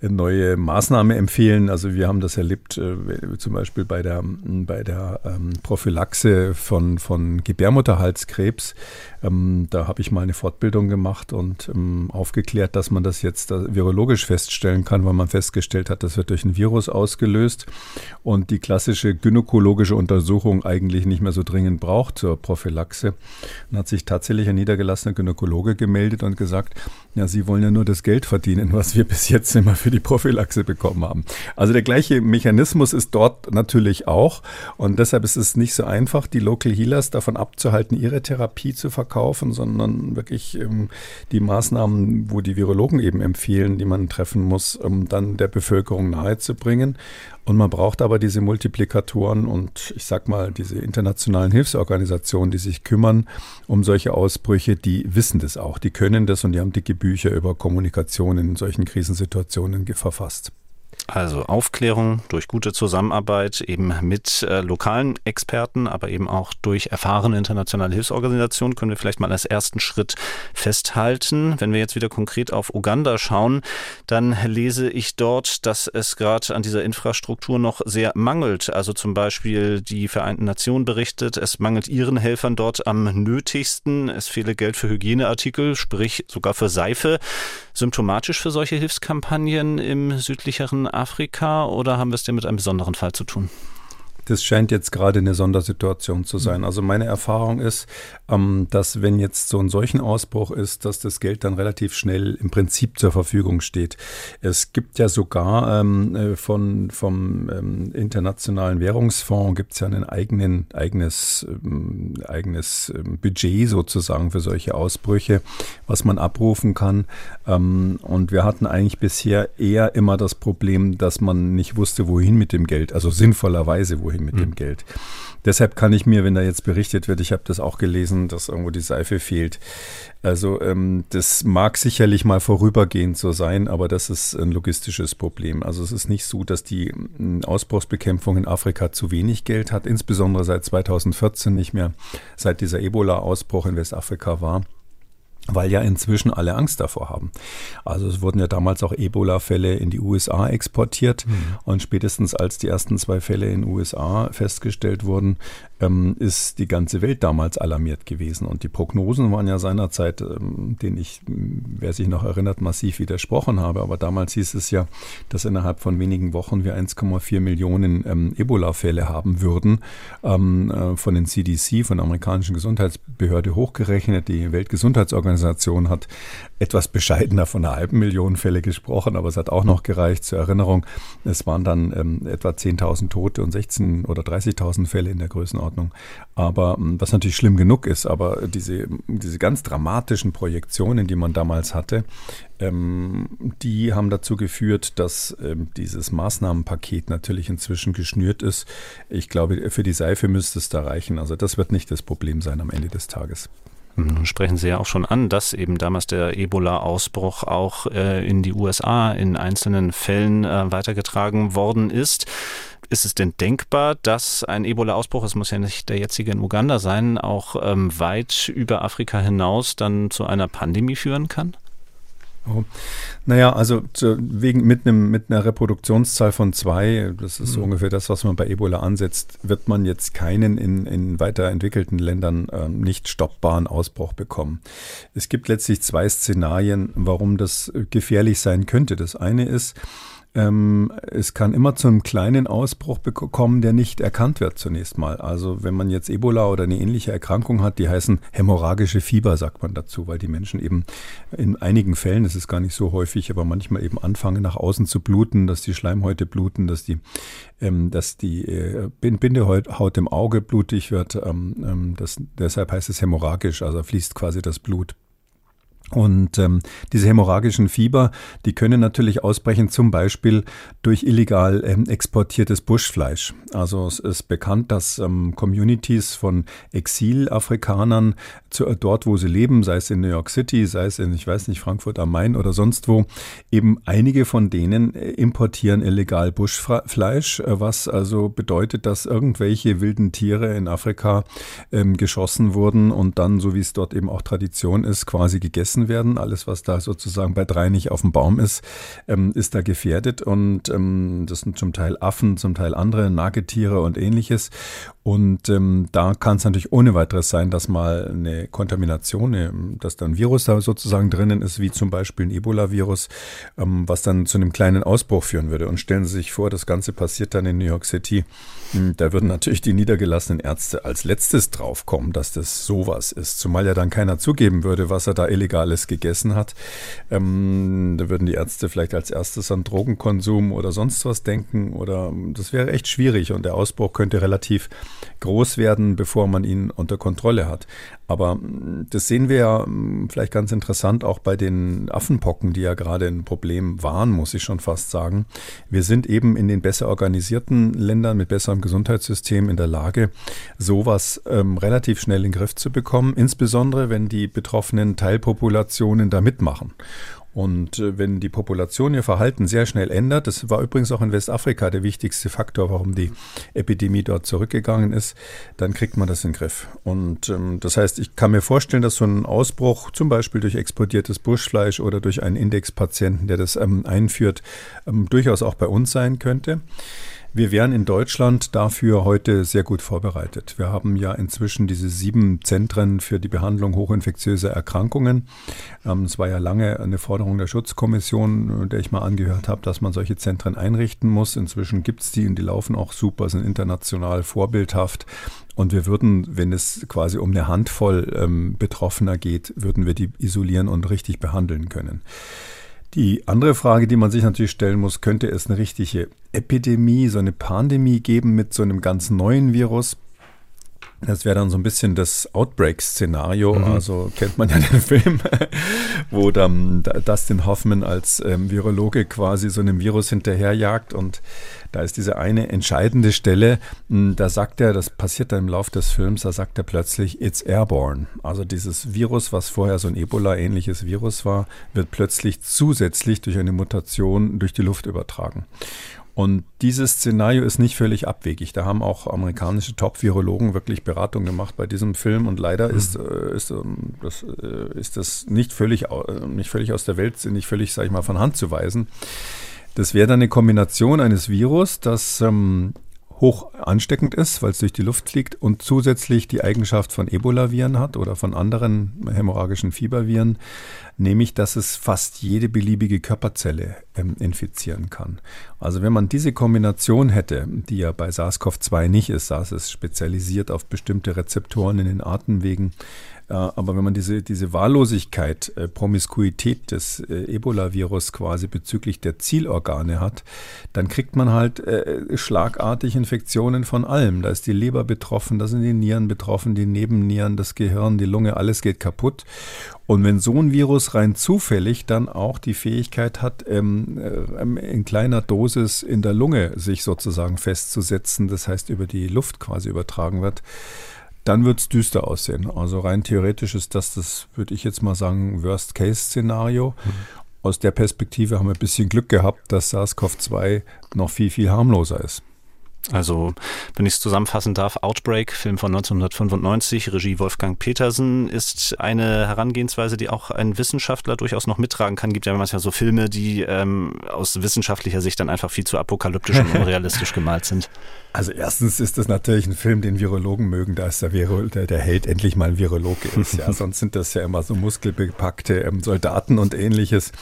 Speaker 3: neue Maßnahme empfehlen. Also wir haben das erlebt, äh, zum Beispiel bei der, bei der ähm, Prophylaxe von, von Gebärmutterhalskrebs. Ähm, da habe ich mal eine Fortbildung gemacht und ähm, aufgeklärt, dass man das jetzt äh, virologisch feststellen kann, weil man festgestellt hat, das wird durch ein Virus ausgelöst und die klassische gynäkologische Untersuchung eigentlich nicht mehr so dringend braucht zur Prophylaxe. Dann hat sich tatsächlich ein niedergelassener Gynäkologe gemeldet und gesagt, ja, Sie wollen ja nur das Geld verdienen, was wir bis jetzt immer für die Prophylaxe bekommen haben. Also der gleiche Mechanismus ist dort natürlich auch und deshalb ist es nicht so einfach, die Local Healers davon abzuhalten, ihre Therapie zu verkaufen verkaufen, sondern wirklich ähm, die Maßnahmen, wo die Virologen eben empfehlen, die man treffen muss, um dann der Bevölkerung nahezubringen. Und man braucht aber diese Multiplikatoren und ich sag mal, diese internationalen Hilfsorganisationen, die sich kümmern um solche Ausbrüche, die wissen das auch, die können das und die haben dicke Bücher über Kommunikation in solchen Krisensituationen verfasst.
Speaker 2: Also Aufklärung durch gute Zusammenarbeit eben mit äh, lokalen Experten, aber eben auch durch erfahrene internationale Hilfsorganisationen können wir vielleicht mal als ersten Schritt festhalten. Wenn wir jetzt wieder konkret auf Uganda schauen, dann lese ich dort, dass es gerade an dieser Infrastruktur noch sehr mangelt. Also zum Beispiel die Vereinten Nationen berichtet, es mangelt ihren Helfern dort am nötigsten. Es fehle Geld für Hygieneartikel, sprich sogar für Seife. Symptomatisch für solche Hilfskampagnen im südlicheren Afrika oder haben wir es denn mit einem besonderen Fall zu tun?
Speaker 3: Das scheint jetzt gerade eine Sondersituation zu sein. Also meine Erfahrung ist, ähm, dass wenn jetzt so ein solchen Ausbruch ist, dass das Geld dann relativ schnell im Prinzip zur Verfügung steht. Es gibt ja sogar ähm, äh, von, vom ähm, Internationalen Währungsfonds gibt es ja ein eigenen, eigenes, ähm, eigenes ähm, Budget sozusagen für solche Ausbrüche, was man abrufen kann. Ähm, und wir hatten eigentlich bisher eher immer das Problem, dass man nicht wusste, wohin mit dem Geld, also sinnvollerweise wohin mit mhm. dem Geld. Deshalb kann ich mir, wenn da jetzt berichtet wird, ich habe das auch gelesen, dass irgendwo die Seife fehlt. Also ähm, das mag sicherlich mal vorübergehend so sein, aber das ist ein logistisches Problem. Also es ist nicht so, dass die ähm, Ausbruchsbekämpfung in Afrika zu wenig Geld hat, insbesondere seit 2014 nicht mehr, seit dieser Ebola-Ausbruch in Westafrika war weil ja inzwischen alle Angst davor haben. Also es wurden ja damals auch Ebola-Fälle in die USA exportiert mhm. und spätestens als die ersten zwei Fälle in den USA festgestellt wurden, ähm, ist die ganze Welt damals alarmiert gewesen. Und die Prognosen waren ja seinerzeit, ähm, denen ich, wer sich noch erinnert, massiv widersprochen habe. Aber damals hieß es ja, dass innerhalb von wenigen Wochen wir 1,4 Millionen ähm, Ebola-Fälle haben würden. Ähm, äh, von den CDC, von der amerikanischen Gesundheitsbehörde hochgerechnet. Die Weltgesundheitsorganisation hat etwas bescheidener von einer halben Million Fälle gesprochen, aber es hat auch noch gereicht zur Erinnerung. Es waren dann ähm, etwa 10.000 Tote und 16 oder 30.000 Fälle in der Größenordnung. Aber ähm, was natürlich schlimm genug ist, aber diese, diese ganz dramatischen Projektionen, die man damals hatte, ähm, die haben dazu geführt, dass ähm, dieses Maßnahmenpaket natürlich inzwischen geschnürt ist. Ich glaube, für die Seife müsste es da reichen. Also das wird nicht das Problem sein am Ende des Tages.
Speaker 2: Nun sprechen Sie ja auch schon an, dass eben damals der Ebola-Ausbruch auch äh, in die USA in einzelnen Fällen äh, weitergetragen worden ist. Ist es denn denkbar, dass ein Ebola-Ausbruch, es muss ja nicht der jetzige in Uganda sein, auch ähm, weit über Afrika hinaus dann zu einer Pandemie führen kann?
Speaker 3: Oh. Naja, also zu, wegen mit, einem, mit einer Reproduktionszahl von zwei, das ist mhm. ungefähr das, was man bei Ebola ansetzt, wird man jetzt keinen in, in weiterentwickelten Ländern äh, nicht stoppbaren Ausbruch bekommen. Es gibt letztlich zwei Szenarien, warum das gefährlich sein könnte. Das eine ist, ähm, es kann immer zu einem kleinen Ausbruch kommen, der nicht erkannt wird zunächst mal. Also wenn man jetzt Ebola oder eine ähnliche Erkrankung hat, die heißen hämorrhagische Fieber, sagt man dazu, weil die Menschen eben in einigen Fällen, das ist gar nicht so häufig, aber manchmal eben anfangen nach außen zu bluten, dass die Schleimhäute bluten, dass die, ähm, dass die äh, Bindehaut im Auge blutig wird. Ähm, ähm, deshalb heißt es hämorrhagisch, also fließt quasi das Blut und ähm, diese hämorrhagischen Fieber, die können natürlich ausbrechen, zum Beispiel durch illegal ähm, exportiertes Buschfleisch. Also es ist bekannt, dass ähm, Communities von Exilafrikanern zu, äh, dort, wo sie leben, sei es in New York City, sei es in, ich weiß nicht, Frankfurt am Main oder sonst wo, eben einige von denen äh, importieren illegal Buschfleisch, äh, was also bedeutet, dass irgendwelche wilden Tiere in Afrika ähm, geschossen wurden und dann, so wie es dort eben auch Tradition ist, quasi gegessen gegessen werden. Alles, was da sozusagen bei drei nicht auf dem Baum ist, ähm, ist da gefährdet. Und ähm, das sind zum Teil Affen, zum Teil andere Nagetiere und ähnliches. Und ähm, da kann es natürlich ohne weiteres sein, dass mal eine Kontamination, eine, dass da ein Virus da sozusagen drinnen ist, wie zum Beispiel ein Ebola-Virus, ähm, was dann zu einem kleinen Ausbruch führen würde. Und stellen Sie sich vor, das Ganze passiert dann in New York City. Hm, da würden natürlich die niedergelassenen Ärzte als letztes draufkommen, dass das sowas ist. Zumal ja dann keiner zugeben würde, was er da Illegales gegessen hat. Ähm, da würden die Ärzte vielleicht als erstes an Drogenkonsum oder sonst was denken. Oder das wäre echt schwierig und der Ausbruch könnte relativ groß werden, bevor man ihn unter Kontrolle hat. Aber mm, das sehen wir ja mm, vielleicht ganz interessant auch bei den Affenpocken, die ja gerade ein Problem waren, muss ich schon fast sagen. Wir sind eben in den besser organisierten Ländern mit besserem Gesundheitssystem in der Lage, sowas ähm, relativ schnell in den Griff zu bekommen, insbesondere wenn die betroffenen Teilpopulationen da mitmachen. Und äh, wenn die Population ihr Verhalten sehr schnell ändert, das war übrigens auch in Westafrika der wichtigste Faktor, warum die Epidemie dort zurückgegangen ist, dann kriegt man das in den Griff. Und ähm, das heißt, ich kann mir vorstellen, dass so ein Ausbruch zum Beispiel durch exportiertes Buschfleisch oder durch einen Indexpatienten, der das ähm, einführt, ähm, durchaus auch bei uns sein könnte. Wir wären in Deutschland dafür heute sehr gut vorbereitet. Wir haben ja inzwischen diese sieben Zentren für die Behandlung hochinfektiöser Erkrankungen. Ähm, es war ja lange eine Forderung der Schutzkommission, der ich mal angehört habe, dass man solche Zentren einrichten muss. Inzwischen gibt es die und die laufen auch super, sind international vorbildhaft. Und wir würden, wenn es quasi um eine Handvoll ähm, Betroffener geht, würden wir die isolieren und richtig behandeln können. Die andere Frage, die man sich natürlich stellen muss, könnte es eine richtige Epidemie, so eine Pandemie geben mit so einem ganz neuen Virus? Das wäre dann so ein bisschen das Outbreak-Szenario. Mhm. Also kennt man ja den Film, wo dann Dustin Hoffman als ähm, Virologe quasi so einem Virus hinterherjagt. Und da ist diese eine entscheidende Stelle, hm, da sagt er, das passiert dann im Laufe des Films, da sagt er plötzlich, it's airborne. Also dieses Virus, was vorher so ein Ebola-ähnliches Virus war, wird plötzlich zusätzlich durch eine Mutation durch die Luft übertragen. Und dieses Szenario ist nicht völlig abwegig. Da haben auch amerikanische Top-Virologen wirklich Beratung gemacht bei diesem Film. Und leider mhm. ist, äh, ist, ähm, das, äh, ist das nicht völlig, äh, nicht völlig aus der Welt, nicht völlig, sag ich mal, von Hand zu weisen. Das wäre dann eine Kombination eines Virus, das ähm, hoch ansteckend ist, weil es durch die Luft fliegt und zusätzlich die Eigenschaft von Ebola-Viren hat oder von anderen hämorrhagischen Fieberviren, nämlich dass es fast jede beliebige Körperzelle ähm, infizieren kann. Also wenn man diese Kombination hätte, die ja bei SARS-CoV-2 nicht ist, SARS ist spezialisiert auf bestimmte Rezeptoren in den Atemwegen, aber wenn man diese, diese Wahllosigkeit, äh, Promiskuität des äh, Ebola-Virus quasi bezüglich der Zielorgane hat, dann kriegt man halt äh, schlagartig Infektionen von allem. Da ist die Leber betroffen, da sind die Nieren betroffen, die Nebennieren, das Gehirn, die Lunge, alles geht kaputt. Und wenn so ein Virus rein zufällig dann auch die Fähigkeit hat, ähm, äh, in kleiner Dosis in der Lunge sich sozusagen festzusetzen, das heißt über die Luft quasi übertragen wird, dann wird es düster aussehen. Also rein theoretisch ist das, das würde ich jetzt mal sagen, Worst-Case-Szenario. Mhm. Aus der Perspektive haben wir ein bisschen Glück gehabt, dass SARS-CoV-2 noch viel, viel harmloser ist.
Speaker 2: Also, wenn ich es zusammenfassen darf, Outbreak, Film von 1995, Regie Wolfgang Petersen, ist eine Herangehensweise, die auch ein Wissenschaftler durchaus noch mittragen kann. Gibt ja manchmal so Filme, die ähm, aus wissenschaftlicher Sicht dann einfach viel zu apokalyptisch und unrealistisch gemalt sind.
Speaker 3: Also erstens ist das natürlich ein Film, den Virologen mögen, da ist der, Viro, der, der Held endlich mal ein Virologe ist. Ja, sonst sind das ja immer so muskelbepackte ähm, Soldaten und ähnliches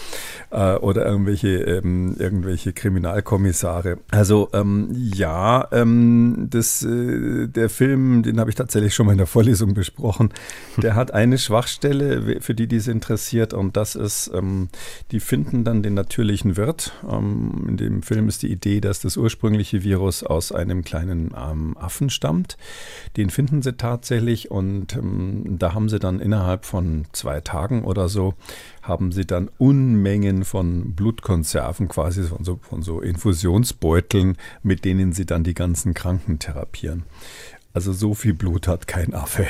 Speaker 3: äh, oder irgendwelche ähm, irgendwelche Kriminalkommissare. Also ähm, ja, ähm, das äh, der Film, den habe ich tatsächlich schon mal in der Vorlesung besprochen. Der hat eine Schwachstelle, für die dies interessiert, und das ist, ähm, die finden dann den natürlichen Wirt. Ähm, in dem Film ist die Idee, dass das ursprüngliche Virus aus einem einem kleinen ähm, Affen stammt. Den finden sie tatsächlich und ähm, da haben sie dann innerhalb von zwei Tagen oder so, haben sie dann Unmengen von Blutkonserven, quasi von so, von so Infusionsbeuteln, mit denen sie dann die ganzen Kranken therapieren. Also so viel Blut hat kein Affe.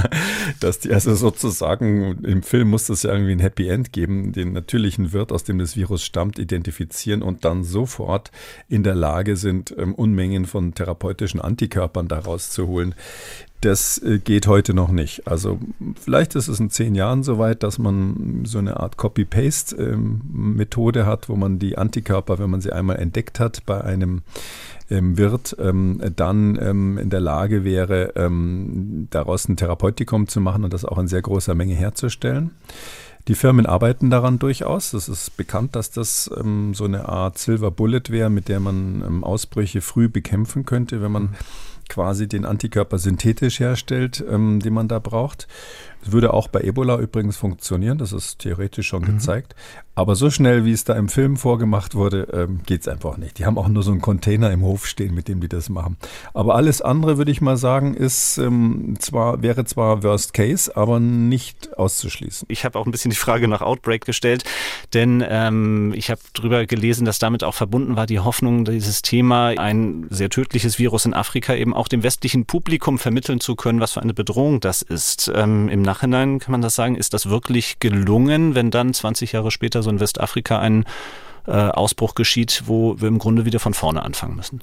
Speaker 3: Dass die also sozusagen im Film muss das ja irgendwie ein Happy End geben, den natürlichen Wirt, aus dem das Virus stammt, identifizieren und dann sofort in der Lage sind, ähm, Unmengen von therapeutischen Antikörpern daraus zu holen. Das äh, geht heute noch nicht. Also vielleicht ist es in zehn Jahren soweit, dass man so eine Art Copy-Paste-Methode ähm, hat, wo man die Antikörper, wenn man sie einmal entdeckt hat, bei einem ähm, Wirt ähm, dann in der Lage wäre, daraus ein Therapeutikum zu machen und das auch in sehr großer Menge herzustellen. Die Firmen arbeiten daran durchaus. Es ist bekannt, dass das ähm, so eine Art Silver Bullet wäre, mit der man ähm, Ausbrüche früh bekämpfen könnte, wenn man mhm quasi den Antikörper synthetisch herstellt, ähm, den man da braucht. Das würde auch bei Ebola übrigens funktionieren, das ist theoretisch schon mhm. gezeigt. Aber so schnell, wie es da im Film vorgemacht wurde, ähm, geht es einfach nicht. Die haben auch nur so einen Container im Hof stehen, mit dem die das machen. Aber alles andere, würde ich mal sagen, ist ähm, zwar, wäre zwar Worst Case, aber nicht auszuschließen.
Speaker 2: Ich habe auch ein bisschen die Frage nach Outbreak gestellt, denn ähm, ich habe darüber gelesen, dass damit auch verbunden war die Hoffnung, dieses Thema, ein sehr tödliches Virus in Afrika eben auch dem westlichen Publikum vermitteln zu können, was für eine Bedrohung das ist. Ähm, Im Nachhinein kann man das sagen, ist das wirklich gelungen, wenn dann 20 Jahre später so in Westafrika ein äh, Ausbruch geschieht, wo wir im Grunde wieder von vorne anfangen müssen?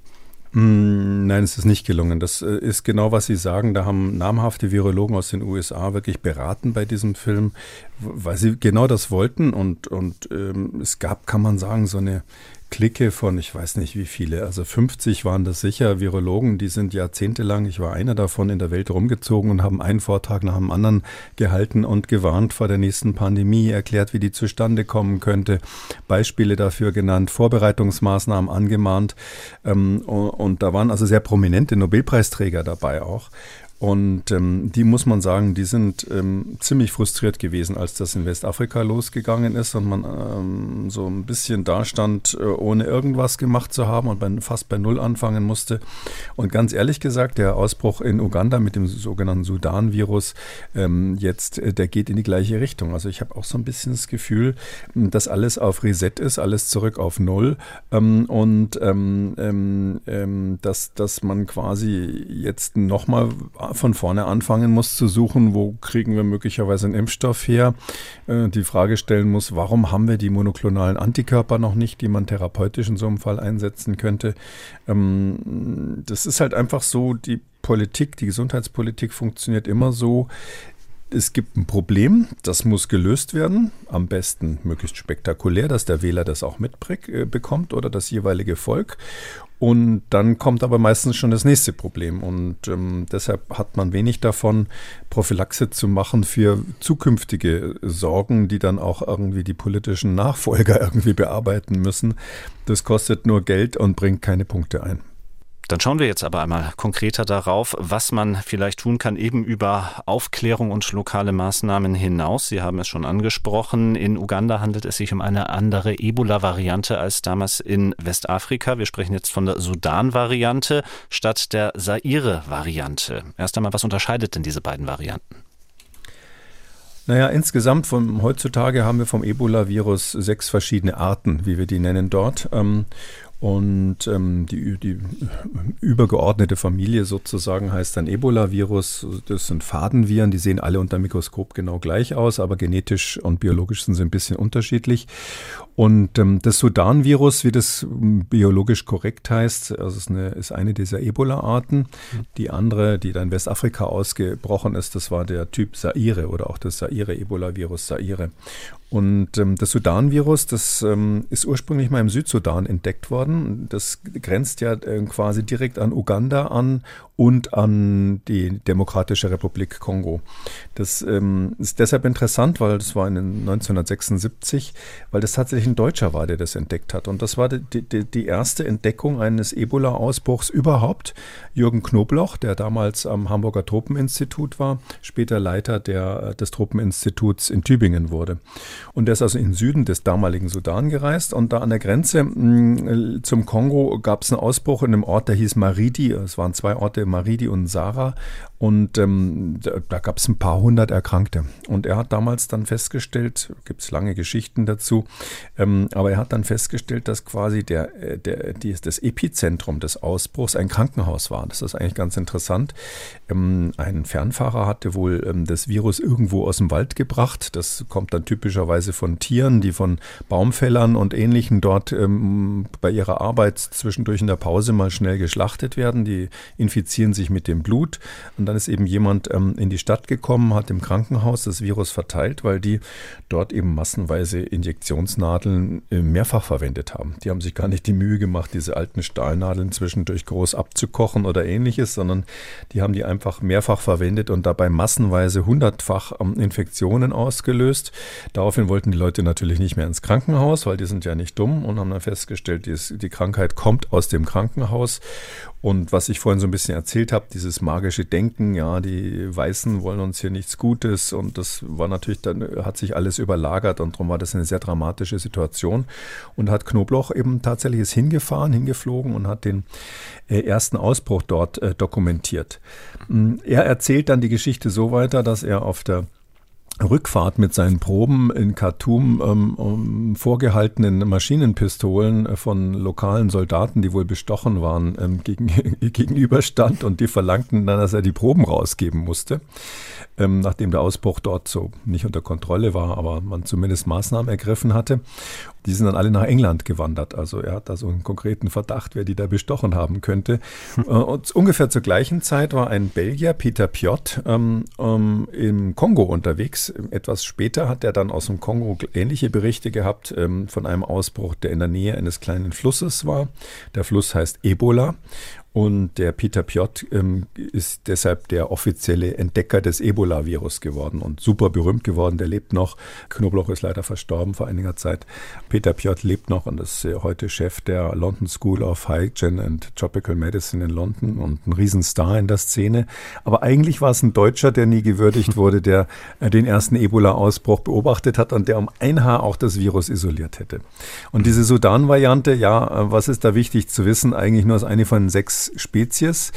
Speaker 3: Mm, nein, es ist nicht gelungen. Das äh, ist genau, was Sie sagen. Da haben namhafte Virologen aus den USA wirklich beraten bei diesem Film, weil sie genau das wollten. Und, und ähm, es gab, kann man sagen, so eine Clique von, ich weiß nicht wie viele, also 50 waren das sicher, Virologen, die sind jahrzehntelang, ich war einer davon, in der Welt rumgezogen und haben einen Vortrag nach dem anderen gehalten und gewarnt vor der nächsten Pandemie, erklärt, wie die zustande kommen könnte, Beispiele dafür genannt, Vorbereitungsmaßnahmen angemahnt. Ähm, und da waren also sehr prominente Nobelpreisträger dabei auch. Und ähm, die muss man sagen, die sind ähm, ziemlich frustriert gewesen, als das in Westafrika losgegangen ist und man ähm, so ein bisschen dastand, äh, ohne irgendwas gemacht zu haben und bei, fast bei Null anfangen musste. Und ganz ehrlich gesagt, der Ausbruch in Uganda mit dem sogenannten Sudan-Virus ähm, jetzt, äh, der geht in die gleiche Richtung. Also ich habe auch so ein bisschen das Gefühl, dass alles auf Reset ist, alles zurück auf Null ähm, und ähm, dass, dass man quasi jetzt nochmal von vorne anfangen muss zu suchen, wo kriegen wir möglicherweise einen Impfstoff her. Äh, die Frage stellen muss, warum haben wir die monoklonalen Antikörper noch nicht, die man therapeutisch in so einem Fall einsetzen könnte. Ähm, das ist halt einfach so, die Politik, die Gesundheitspolitik funktioniert immer so, es gibt ein Problem, das muss gelöst werden. Am besten möglichst spektakulär, dass der Wähler das auch mitbekommt äh, oder das jeweilige Volk. Und dann kommt aber meistens schon das nächste Problem. Und ähm, deshalb hat man wenig davon, Prophylaxe zu machen für zukünftige Sorgen, die dann auch irgendwie die politischen Nachfolger irgendwie bearbeiten müssen. Das kostet nur Geld und bringt keine Punkte ein.
Speaker 2: Dann schauen wir jetzt aber einmal konkreter darauf, was man vielleicht tun kann, eben über Aufklärung und lokale Maßnahmen hinaus. Sie haben es schon angesprochen. In Uganda handelt es sich um eine andere Ebola-Variante als damals in Westafrika. Wir sprechen jetzt von der Sudan-Variante statt der Zaire-Variante. Erst einmal, was unterscheidet denn diese beiden Varianten?
Speaker 3: Naja, insgesamt von heutzutage haben wir vom Ebola-Virus sechs verschiedene Arten, wie wir die nennen dort. Und ähm, die, die übergeordnete Familie sozusagen heißt dann Ebola-Virus. Das sind Fadenviren, die sehen alle unter Mikroskop genau gleich aus, aber genetisch und biologisch sind sie ein bisschen unterschiedlich. Und ähm, das Sudan-Virus, wie das biologisch korrekt heißt, also ist eine, ist eine dieser Ebola-Arten. Die andere, die dann in Westafrika ausgebrochen ist, das war der Typ Saire oder auch das Saire-Ebola-Virus Saire. Und ähm, das Sudan-Virus, das ähm, ist ursprünglich mal im Südsudan entdeckt worden. Das grenzt ja äh, quasi direkt an Uganda an und an die Demokratische Republik Kongo. Das ähm, ist deshalb interessant, weil das war in 1976, weil das tatsächlich ein Deutscher war, der das entdeckt hat. Und das war die, die, die erste Entdeckung eines Ebola-Ausbruchs überhaupt. Jürgen Knobloch, der damals am Hamburger Tropeninstitut war, später Leiter der, des Tropeninstituts in Tübingen wurde. Und der ist also in den Süden des damaligen Sudan gereist und da an der Grenze mh, mm, zum Kongo gab es einen Ausbruch in einem Ort, der hieß Maridi. Es waren zwei Orte, Maridi und Sara. Und ähm, da, da gab es ein paar hundert Erkrankte. Und er hat damals dann festgestellt, gibt es lange Geschichten dazu, ähm, aber er hat dann festgestellt, dass quasi der, äh, der, die, das Epizentrum des Ausbruchs ein Krankenhaus war. Das ist eigentlich ganz interessant. Ähm, ein Fernfahrer hatte wohl ähm, das Virus irgendwo aus dem Wald gebracht. Das kommt dann typischerweise von Tieren, die von Baumfällern und Ähnlichen dort ähm, bei ihrer Arbeit zwischendurch in der Pause mal schnell geschlachtet werden. Die infizieren sich mit dem Blut. Und und dann ist eben jemand ähm, in die Stadt gekommen, hat im Krankenhaus das Virus verteilt, weil die dort eben massenweise Injektionsnadeln äh, mehrfach verwendet haben. Die haben sich gar nicht die Mühe gemacht, diese alten Stahlnadeln zwischendurch groß abzukochen oder ähnliches, sondern die haben die einfach mehrfach verwendet und dabei massenweise hundertfach ähm, Infektionen ausgelöst. Daraufhin wollten die Leute natürlich nicht mehr ins Krankenhaus, weil die sind ja nicht dumm und haben dann festgestellt, die, die Krankheit kommt aus dem Krankenhaus und was ich vorhin so ein bisschen erzählt habe, dieses magische Denken, ja, die Weißen wollen uns hier nichts Gutes und das war natürlich, dann hat sich alles überlagert und darum war das eine sehr dramatische Situation und hat Knobloch eben tatsächlich ist hingefahren, hingeflogen und hat den äh, ersten Ausbruch dort äh, dokumentiert. Mm, er erzählt dann die Geschichte so weiter, dass er auf der Rückfahrt mit seinen Proben in Khartoum ähm, um vorgehaltenen Maschinenpistolen äh, von lokalen Soldaten, die wohl bestochen waren, ähm, gegen, gegenüberstand und die verlangten dann, dass er die Proben rausgeben musste, ähm, nachdem der Ausbruch dort so nicht unter Kontrolle war, aber man zumindest Maßnahmen ergriffen hatte. Die sind dann alle nach England gewandert. Also er hat da so einen konkreten Verdacht, wer die da bestochen haben könnte. Hm. Und ungefähr zur gleichen Zeit war ein Belgier, Peter Piot, ähm, ähm, im Kongo unterwegs. Etwas später hat er dann aus dem Kongo ähnliche Berichte gehabt ähm, von einem Ausbruch, der in der Nähe eines kleinen Flusses war. Der Fluss heißt Ebola. Und der Peter Piot ähm, ist deshalb der offizielle Entdecker des Ebola-Virus geworden und super berühmt geworden. Der lebt noch. Knobloch ist leider verstorben vor einiger Zeit. Peter Piot lebt noch und ist äh, heute Chef der London School of Hygiene and Tropical Medicine in London und ein Riesenstar in der Szene. Aber eigentlich war es ein Deutscher, der nie gewürdigt wurde, der äh, den ersten Ebola-Ausbruch beobachtet hat und der um ein Haar auch das Virus isoliert hätte. Und diese Sudan-Variante, ja, äh, was ist da wichtig zu wissen? Eigentlich nur als eine von sechs Spezies.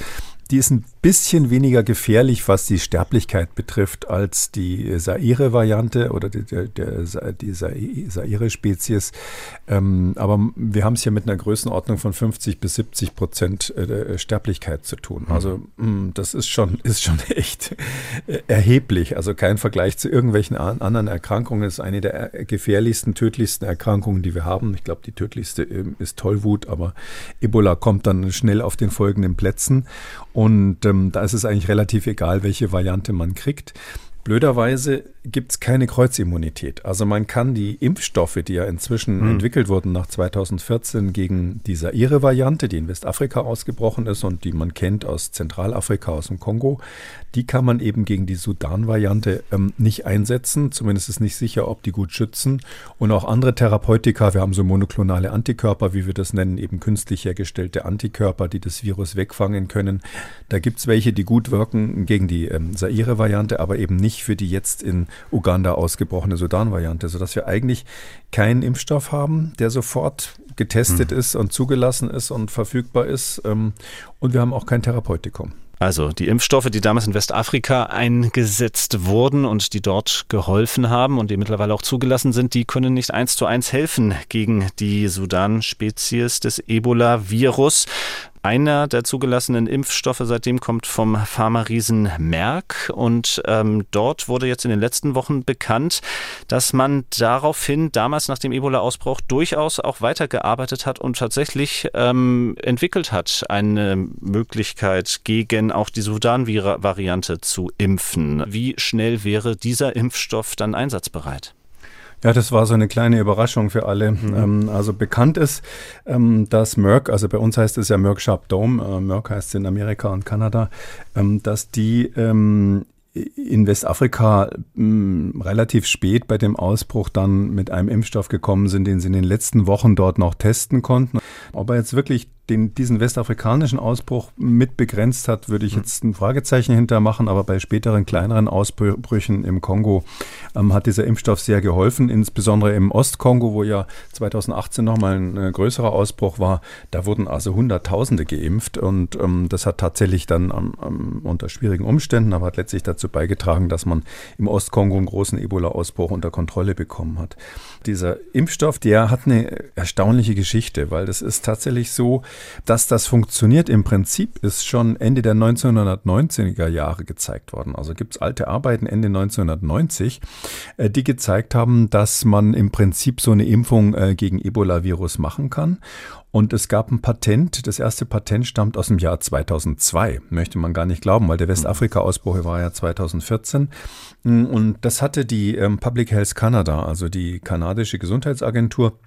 Speaker 3: Die ist ein bisschen weniger gefährlich, was die Sterblichkeit betrifft, als die Saire-Variante oder die, der, die Saire-Spezies. Ähm, aber wir haben es hier mit einer Größenordnung von 50 bis 70 Prozent äh, Sterblichkeit zu tun. Mhm. Also mh, mm, das ist schon, ist schon echt äh, erheblich. Also kein Vergleich zu irgendwelchen anderen Erkrankungen. Das ist eine der gefährlichsten, tödlichsten Erkrankungen, die wir haben. Ich glaube, die tödlichste ähm, ist Tollwut, aber Ebola kommt dann schnell auf den folgenden Plätzen. Und ähm, da ist es eigentlich relativ egal, welche Variante man kriegt. Blöderweise gibt es keine Kreuzimmunität. Also man kann die Impfstoffe, die ja inzwischen mhm. entwickelt wurden nach 2014 gegen die Zaire-Variante, die in Westafrika ausgebrochen ist und die man kennt aus Zentralafrika, aus dem Kongo, die kann man eben gegen die Sudan-Variante ähm, nicht einsetzen. Zumindest ist nicht sicher, ob die gut schützen. Und auch andere Therapeutika, wir haben so monoklonale Antikörper, wie wir das nennen, eben künstlich hergestellte Antikörper, die das Virus wegfangen können. Da gibt es welche, die gut wirken gegen die ähm, Zaire-Variante, aber eben nicht für die jetzt in Uganda ausgebrochene Sudan-Variante, sodass wir eigentlich keinen Impfstoff haben, der sofort getestet hm. ist und zugelassen ist und verfügbar ist. Ähm, und wir haben auch kein Therapeutikum.
Speaker 2: Also die Impfstoffe, die damals in Westafrika eingesetzt wurden und die dort geholfen haben und die mittlerweile auch zugelassen sind, die können nicht eins zu eins helfen gegen die Sudan-Spezies des Ebola-Virus. Einer der zugelassenen Impfstoffe seitdem kommt vom Pharma-Riesen Merck und ähm, dort wurde jetzt in den letzten Wochen bekannt, dass man daraufhin damals nach dem Ebola-Ausbruch durchaus auch weitergearbeitet hat und tatsächlich ähm, entwickelt hat, eine Möglichkeit gegen auch die Sudan-Variante zu impfen. Wie schnell wäre dieser Impfstoff dann einsatzbereit?
Speaker 3: Ja, das war so eine kleine Überraschung für alle. Mhm. Ähm, also bekannt ist, ähm, dass Merck, also bei uns heißt es ja Merck Sharp Dome, äh, Merck heißt es in Amerika und Kanada, ähm, dass die ähm, in Westafrika mh, hm, relativ spät bei dem Ausbruch dann mit einem Impfstoff gekommen sind, den sie in den letzten Wochen dort noch testen konnten. Ob er jetzt wirklich den, diesen westafrikanischen Ausbruch mit begrenzt hat, würde ich hm. jetzt ein Fragezeichen hintermachen, aber bei späteren kleineren Ausbrüchen im Kongo ähm, hat dieser Impfstoff sehr geholfen, insbesondere im Ostkongo, wo ja 2018 nochmal ein äh, größerer Ausbruch war. Da wurden also Hunderttausende geimpft und ähm, das hat tatsächlich dann ähm, unter schwierigen Umständen, aber hat letztlich dazu beigetragen, dass man im Ostkongo einen großen Ebola-Ausbruch unter Kontrolle bekommen hat. Dieser Impfstoff, der hat eine erstaunliche Geschichte, weil das ist tatsächlich so, dass das funktioniert im Prinzip ist schon Ende der 1990er Jahre gezeigt worden. Also gibt es alte Arbeiten Ende 1990, äh, die gezeigt haben, dass man im Prinzip so eine Impfung äh, gegen Ebola-Virus machen kann. Und es gab ein Patent. Das erste Patent stammt aus dem Jahr 2002. Möchte man gar nicht glauben, weil der Westafrika-Ausbruch war ja 2014. Und das hatte die ähm, Public Health Canada, also die kanadische Gesundheitsagentur,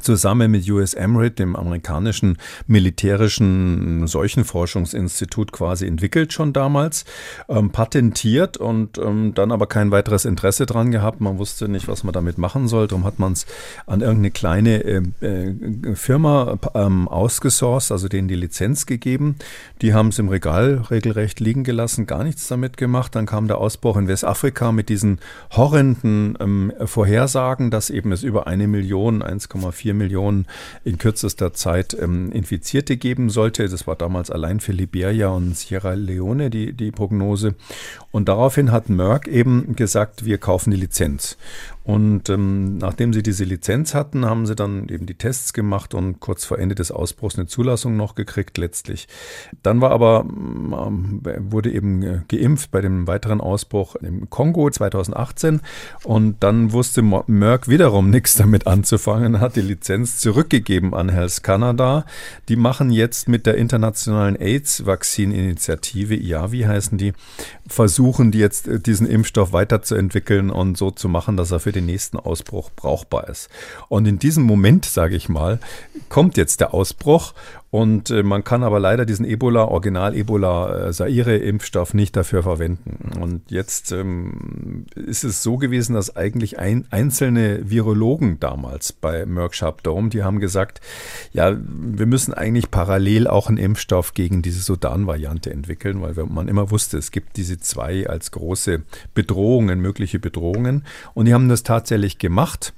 Speaker 3: zusammen mit US Emrit, dem amerikanischen militärischen Seuchenforschungsinstitut, quasi entwickelt schon damals, ähm, patentiert und ähm, dann aber kein weiteres Interesse dran gehabt. Man wusste nicht, was man damit machen soll. Darum hat man es an irgendeine kleine äh, äh, Firma ähm, ausgesourced, also denen die Lizenz gegeben. Die haben es im Regal regelrecht liegen gelassen, gar nichts damit gemacht. Dann kam der Ausbruch in Westafrika mit diesen horrenden ähm, Vorhersagen, dass eben es über eine Million, 1,4 vier Millionen in kürzester Zeit ähm, Infizierte geben sollte. Das war damals allein für Liberia und Sierra Leone die, die Prognose. Und daraufhin hat Merck eben gesagt, wir kaufen die Lizenz. Und ähm, nachdem sie diese Lizenz hatten, haben sie dann eben die Tests gemacht und kurz vor Ende des Ausbruchs eine Zulassung noch gekriegt letztlich. Dann war aber, ähm, wurde eben äh, geimpft bei dem weiteren Ausbruch im Kongo 2018 und dann wusste Merck wiederum nichts damit anzufangen, hat die Lizenz zurückgegeben an Health Canada. Die machen jetzt mit der internationalen AIDS-Vaccine-Initiative, IAVI heißen die, versuchen die jetzt äh, diesen Impfstoff weiterzuentwickeln und so zu machen, dass er für den nächsten Ausbruch brauchbar ist. Und in diesem Moment, sage ich mal, kommt jetzt der Ausbruch und äh, man kann aber leider diesen Ebola, Original-Ebola-Saire-Impfstoff äh, nicht dafür verwenden. Und jetzt ähm, ist es so gewesen, dass eigentlich ein, einzelne Virologen damals bei Merck Sharp Dome, die haben gesagt, ja, wir müssen eigentlich parallel auch einen Impfstoff gegen diese Sudan-Variante entwickeln, weil man immer wusste, es gibt diese zwei als große Bedrohungen, mögliche Bedrohungen. Und die haben das tatsächlich gemacht.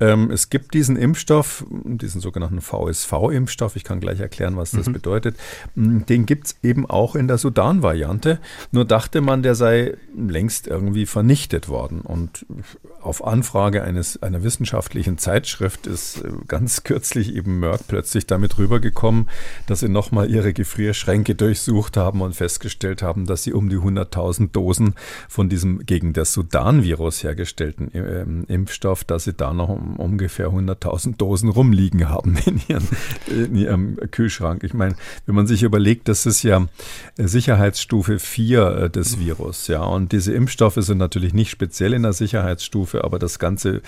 Speaker 3: Ähm, es gibt diesen Impfstoff, diesen sogenannten VSV-Impfstoff, ich kann gleich erklären, was das mhm. bedeutet. Mm, den gibt es eben auch in der Sudan-Variante. Nur dachte man, der sei längst irgendwie vernichtet worden. Und auf Anfrage eines, einer wissenschaftlichen Zeitschrift ist äh, ganz kürzlich eben Merck plötzlich damit rübergekommen, dass sie nochmal ihre Gefrierschränke durchsucht haben und festgestellt haben, dass sie um die 100.000 Dosen von diesem gegen das Sudan-Virus hergestellten äh, Impfstoff, dass sie da noch ungefähr 100.000 Dosen rumliegen haben in, ihren, in ihrem Kühlschrank. Ich meine, wenn man sich überlegt, das ist ja Sicherheitsstufe 4 äh, des Virus, ja, und diese Impfstoffe sind natürlich nicht speziell in der Sicherheitsstufe, aber das Ganze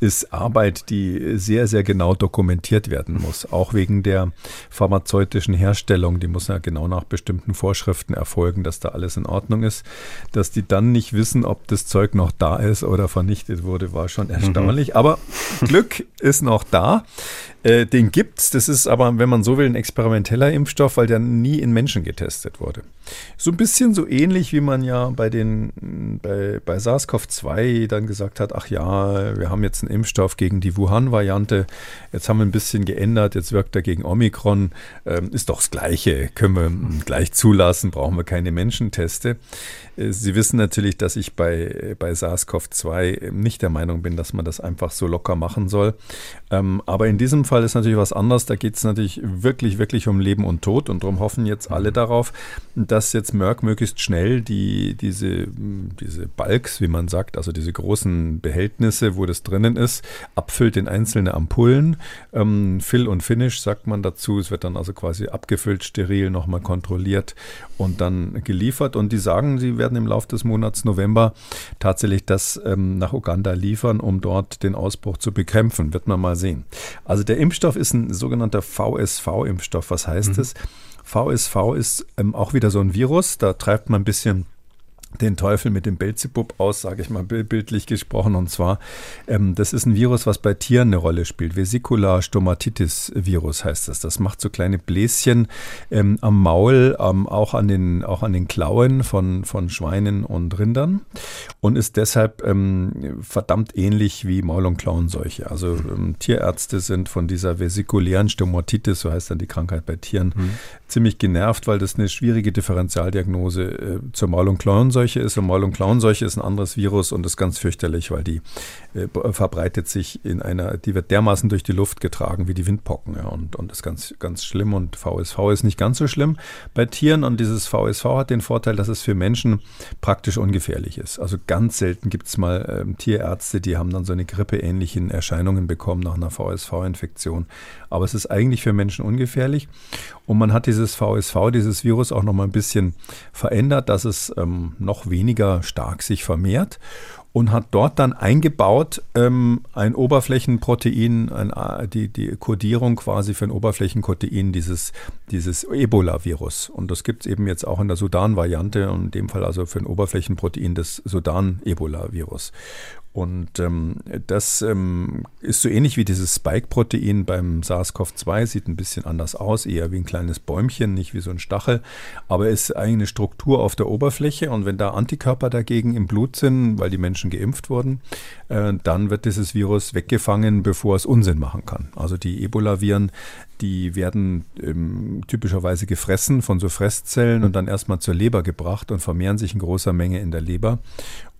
Speaker 3: ist Arbeit, die sehr, sehr genau dokumentiert werden muss. Auch wegen der pharmazeutischen Herstellung. Die muss ja genau nach bestimmten Vorschriften erfolgen, dass da alles in Ordnung ist. Dass die dann nicht wissen, ob das Zeug noch da ist oder vernichtet wurde, war schon erstaunlich. Mhm. Aber Glück ist noch da. Äh, den gibt's. Das ist aber, wenn man so will, ein experimenteller Impfstoff, weil der nie in Menschen getestet wurde. So ein bisschen so ähnlich, wie man ja bei den bei, bei SARS-CoV-2 dann gesagt hat, ach ja, wir haben jetzt einen Impfstoff gegen die Wuhan-Variante, jetzt haben wir ein bisschen geändert, jetzt wirkt er gegen Omikron, ähm, ist doch das Gleiche, können wir gleich zulassen, brauchen wir keine Menschenteste. Äh, Sie wissen natürlich, dass ich bei, bei SARS-CoV-2 nicht der Meinung bin, dass man das einfach so locker machen soll. Ähm, aber in diesem Fall ist natürlich was anderes. Da geht es natürlich wirklich, wirklich um Leben und Tod und darum hoffen jetzt alle darauf, dass jetzt Merck möglichst schnell die, diese, diese Balks, wie man sagt, also diese großen Behältnisse, wo das drinnen ist, abfüllt in einzelne Ampullen. Ähm, Fill und Finish sagt man dazu. Es wird dann also quasi abgefüllt, steril nochmal kontrolliert und dann geliefert. Und die sagen, sie werden im Laufe des Monats November tatsächlich das ähm, nach Uganda liefern, um dort den Ausbruch zu bekämpfen. Wird man mal sehen. Also der Impfstoff ist ein sogenannter VSV-Impfstoff. Was heißt mhm. es? VSV ist ähm, auch wieder so ein Virus. Da treibt man ein bisschen den Teufel mit dem Belzebub aus, sage ich mal bildlich gesprochen. Und zwar, ähm, das ist ein Virus, was bei Tieren eine Rolle spielt. Vesicular Stomatitis Virus heißt das. Das macht so kleine Bläschen ähm, am Maul, ähm, auch, an den, auch an den Klauen von, von Schweinen und Rindern und ist deshalb ähm, verdammt ähnlich wie Maul- und Klauenseuche. Also ähm, Tierärzte sind von dieser vesikulären Stomatitis, so heißt dann die Krankheit bei Tieren, mhm. ziemlich genervt, weil das eine schwierige Differentialdiagnose äh, zur Maul- und Klauenseuche Klauenseuche ist. Und Maul- und Klauenseuche ist ein anderes Virus und ist ganz fürchterlich, weil die äh, verbreitet sich in einer, die wird dermaßen durch die Luft getragen wie die Windpocken. Ja, und, und ist ganz, ganz schlimm. Und VSV ist nicht ganz so schlimm bei Tieren. Und dieses VSV hat den Vorteil, dass es für Menschen praktisch ungefährlich ist. Also ganz selten gibt es mal ähm, Tierärzte, die haben dann so eine grippeähnlichen Erscheinungen bekommen nach einer VSV-Infektion. Aber es ist eigentlich für Menschen ungefährlich. Und man hat dieses VSV, dieses Virus auch noch mal ein bisschen verändert, dass es ähm, noch weniger stark sich vermehrt und hat dort dann eingebaut ähm, ein Oberflächenprotein, ein, äh, die, die Kodierung quasi für ein Oberflächenprotein dieses, dieses Ebola-Virus. Und das gibt es eben jetzt auch in der Sudan-Variante in dem Fall also für ein Oberflächenprotein des Sudan-Ebola-Virus. Und ähm, das ähm, ist so ähnlich wie dieses Spike-Protein beim SARS-CoV-2, sieht ein bisschen anders aus, eher wie ein kleines Bäumchen, nicht wie so ein Stachel, aber ist eigentlich eine Struktur auf der Oberfläche. Und wenn da Antikörper dagegen im Blut sind, weil die Menschen geimpft wurden, äh, dann wird dieses Virus weggefangen, bevor es Unsinn machen kann. Also die Ebola-Viren, die werden ähm, typischerweise gefressen von so Fresszellen und dann erstmal zur Leber gebracht und vermehren sich in großer Menge in der Leber.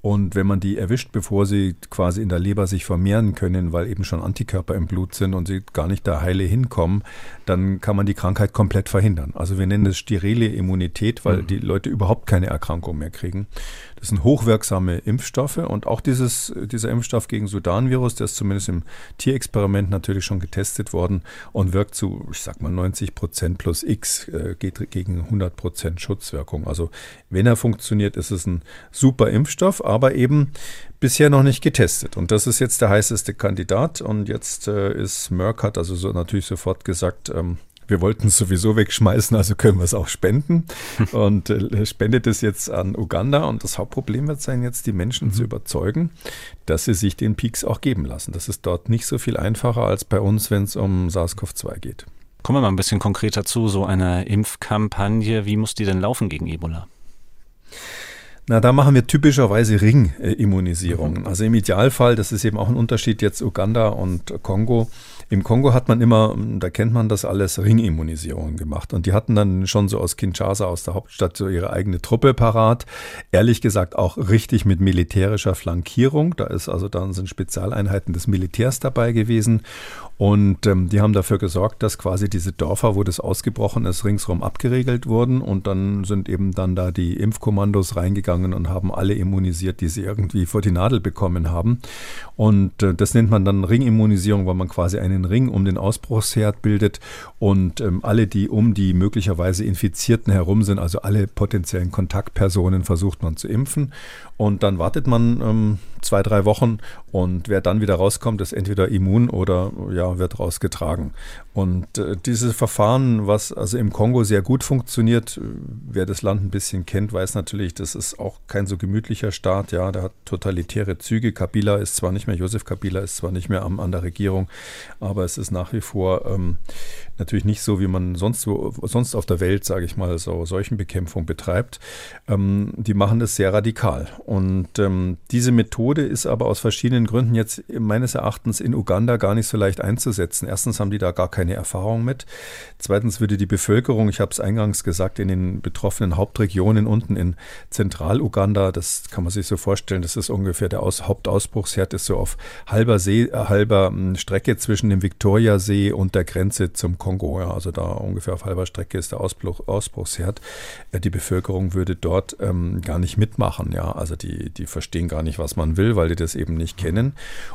Speaker 3: Und wenn man die erwischt, bevor sie quasi in der Leber sich vermehren können, weil eben schon Antikörper im Blut sind und sie gar nicht da heile hinkommen, dann kann man die Krankheit komplett verhindern. Also wir nennen das sterile Immunität, weil mhm. die Leute überhaupt keine Erkrankung mehr kriegen. Das sind hochwirksame Impfstoffe und auch dieses, dieser Impfstoff gegen Sudan-Virus, der ist zumindest im Tierexperiment natürlich schon getestet worden und wirkt zu, ich sag mal, 90 Prozent plus X, äh, geht gegen 100 Prozent Schutzwirkung. Also wenn er funktioniert, ist es ein super Impfstoff, aber eben bisher noch nicht getestet. Und das ist jetzt der heißeste Kandidat. Und jetzt äh, ist Merck hat also so natürlich sofort gesagt, ähm, wir wollten es sowieso wegschmeißen, also können wir es auch spenden. und äh, spendet es jetzt an Uganda. Und das Hauptproblem wird sein, jetzt die Menschen mhm. zu überzeugen, dass sie sich den Peaks auch geben lassen. Das ist dort nicht so viel einfacher als bei uns, wenn es um SARS-CoV-2 geht.
Speaker 2: Kommen wir mal ein bisschen konkreter zu, so einer Impfkampagne. Wie muss die denn laufen gegen Ebola?
Speaker 3: Na, da machen wir typischerweise Ringimmunisierungen. Mhm. Also im Idealfall, das ist eben auch ein Unterschied jetzt Uganda und Kongo, im Kongo hat man immer, da kennt man das alles, Ringimmunisierungen gemacht. Und die hatten dann schon so aus Kinshasa, aus der Hauptstadt, so ihre eigene Truppe parat. Ehrlich gesagt auch richtig mit militärischer Flankierung. Da ist also dann sind Spezialeinheiten des Militärs dabei gewesen. Und ähm, die haben dafür gesorgt, dass quasi diese Dörfer, wo das ausgebrochen ist, ringsherum abgeregelt wurden. Und dann sind eben dann da die Impfkommandos reingegangen und haben alle immunisiert, die sie irgendwie vor die Nadel bekommen haben. Und äh, das nennt man dann Ringimmunisierung, weil man quasi einen Ring um den Ausbruchsherd bildet. Und ähm, alle, die um die möglicherweise Infizierten herum sind, also alle potenziellen Kontaktpersonen, versucht man zu impfen. Und dann wartet man ähm, zwei, drei Wochen und wer dann wieder rauskommt, ist entweder immun oder ja, wird rausgetragen. Und äh, dieses Verfahren, was also im Kongo sehr gut funktioniert, wer das Land ein bisschen kennt, weiß natürlich, das ist auch kein so gemütlicher Staat. Ja, der hat totalitäre Züge. Kabila ist zwar nicht mehr, Josef Kabila ist zwar nicht mehr am, an der Regierung, aber es ist nach wie vor ähm, natürlich nicht so, wie man sonst, sonst auf der Welt, sage ich mal, so Seuchenbekämpfung betreibt. Ähm, die machen das sehr radikal. Und ähm, diese Methode ist aber aus verschiedenen Gründen jetzt meines Erachtens in Uganda gar nicht so leicht einzusetzen. Erstens haben die da gar keine Erfahrung mit. Zweitens würde die Bevölkerung, ich habe es eingangs gesagt, in den betroffenen Hauptregionen unten in Zentraluganda, das kann man sich so vorstellen, das ist ungefähr der Aus Hauptausbruchsherd, ist so auf halber See, äh, halber Strecke zwischen dem Viktoriasee und der Grenze zum Kongo. Ja, also da ungefähr auf halber Strecke ist der Ausbruch, Ausbruchsherd. Äh, die Bevölkerung würde dort ähm, gar nicht mitmachen. Ja, also die, die verstehen gar nicht, was man will, weil die das eben nicht kennen.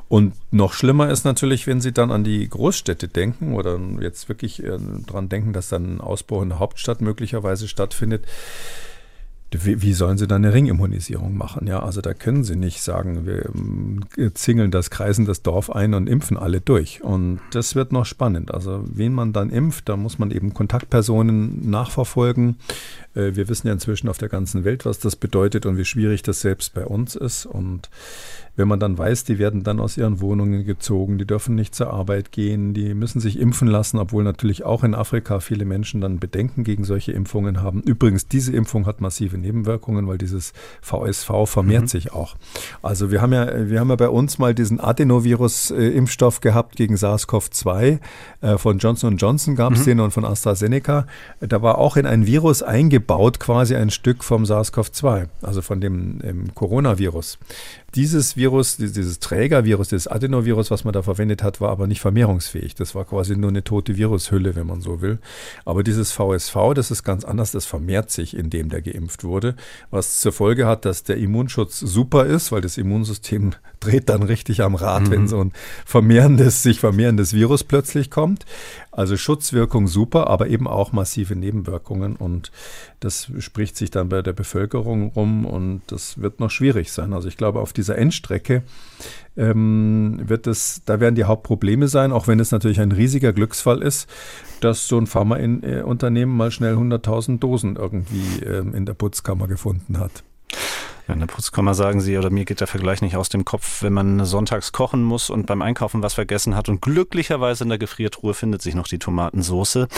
Speaker 3: Und noch schlimmer ist natürlich, wenn sie dann an die Großstädte denken oder jetzt wirklich äh, daran denken, dass dann ein Ausbruch in der Hauptstadt möglicherweise stattfindet wie, wie sollen sie dann eine Ringimmunisierung machen? Ja, also da können sie nicht sagen, wir äh, zingeln das, kreisen das Dorf ein und impfen alle durch. Und das wird noch spannend. Also wen man dann impft, da muss man eben Kontaktpersonen nachverfolgen. Äh, wir wissen ja inzwischen auf der ganzen Welt, was das bedeutet und wie schwierig das selbst bei uns ist. Und wenn man dann weiß, die werden dann aus ihren Wohnungen gezogen, die dürfen nicht zur Arbeit gehen, die müssen sich impfen lassen, obwohl natürlich auch in Afrika viele Menschen dann Bedenken gegen solche Impfungen haben. Übrigens, diese Impfung hat massive Nebenwirkungen, weil dieses VSV vermehrt mhm. sich auch. Also wir haben ja, wir haben ja bei uns mal diesen Adenovirus-Impfstoff gehabt gegen SARS-CoV-2. Äh, von Johnson Johnson gab es mhm. den und von AstraZeneca. Da war auch in ein Virus eingebaut quasi ein Stück vom SARS-CoV-2, also von dem Coronavirus. Dieses Virus, dieses Trägervirus, dieses Adenovirus, was man da verwendet hat, war aber nicht vermehrungsfähig. Das war quasi nur eine tote Virushülle, wenn man so will. Aber dieses VSV, das ist ganz anders, das vermehrt sich, indem der geimpft wurde, was zur Folge hat, dass der Immunschutz super ist, weil das Immunsystem dreht dann richtig am Rad, mhm. wenn so ein vermehrendes, sich vermehrendes Virus plötzlich kommt. Also Schutzwirkung super, aber eben auch massive Nebenwirkungen und das spricht sich dann bei der Bevölkerung rum und das wird noch schwierig sein. Also ich glaube, auf dieser Endstrecke ähm, wird es, da werden die Hauptprobleme sein, auch wenn es natürlich ein riesiger Glücksfall ist, dass so ein Pharmaunternehmen mal schnell 100.000 Dosen irgendwie ähm, in der Putzkammer gefunden hat.
Speaker 2: Ja, in der Putzkammer sagen Sie, oder mir geht der Vergleich nicht aus dem Kopf, wenn man sonntags kochen muss und beim Einkaufen was vergessen hat und glücklicherweise in der Gefriertruhe findet sich noch die Tomatensoße.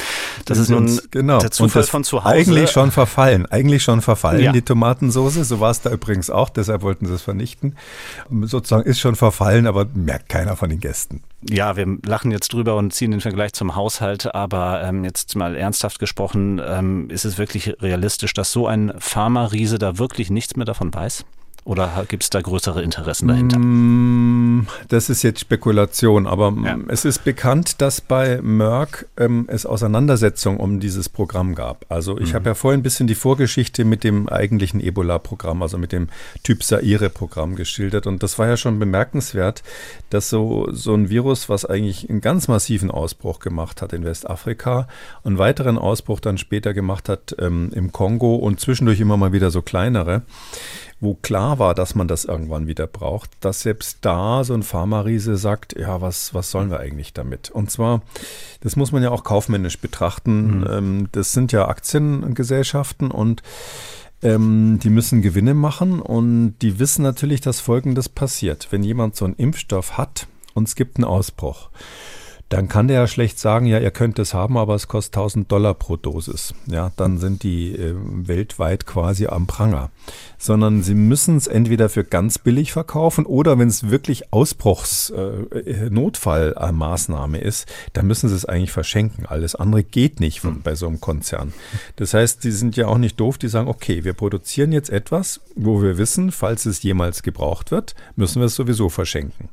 Speaker 2: Das, ist nun
Speaker 3: genau. der Zufall von zu Hause. Eigentlich schon verfallen, eigentlich schon verfallen, ja. die Tomatensoße. So war es da übrigens auch, deshalb wollten sie es vernichten. Sozusagen ist schon verfallen, aber merkt keiner von den Gästen
Speaker 2: ja, wir lachen jetzt drüber und ziehen den Vergleich zum Haushalt, aber ähm, jetzt mal ernsthaft gesprochen, ähm, ist es wirklich realistisch, dass so ein Pharma-Riese da wirklich nichts mehr davon weiß? Oder gibt es da größere Interessen dahinter? Mm,
Speaker 3: das ist jetzt Spekulation, aber ja. es ist bekannt, dass bei Merck ähm, es Auseinandersetzungen um dieses Programm gab. Also ich mhm. habe ja vorhin ein bisschen die Vorgeschichte mit dem eigentlichen Ebola-Programm, also mit dem Typ Saire-Programm geschildert. Und das war ja schon bemerkenswert, dass so, so ein Virus, was eigentlich einen ganz massiven Ausbruch gemacht hat in Westafrika, einen weiteren Ausbruch dann später gemacht hat ähm, im Kongo und zwischendurch immer mal wieder so kleinere, wo klar war, dass man das irgendwann wieder braucht, dass selbst da so ein Pharma-Riese sagt, ja, was, was sollen wir eigentlich damit? Und zwar, das muss man ja auch kaufmännisch betrachten. Mhm. Ähm, das sind ja Aktiengesellschaften und ähm, die müssen Gewinne machen und die wissen natürlich, dass Folgendes passiert. Wenn jemand so einen Impfstoff hat und es gibt einen Ausbruch, dann kann der ja schlecht sagen, ja, ihr könnt es haben, aber es kostet 1000 Dollar pro Dosis. Ja, dann sind die äh, weltweit quasi am Pranger. Sondern sie müssen es entweder für ganz billig verkaufen oder wenn es wirklich Ausbruchsnotfallmaßnahme äh, ist, dann müssen sie es eigentlich verschenken. Alles andere geht nicht von, bei so einem Konzern. Das heißt, die sind ja auch nicht doof, die sagen, okay, wir produzieren jetzt etwas, wo wir wissen, falls es jemals gebraucht wird, müssen wir es sowieso verschenken.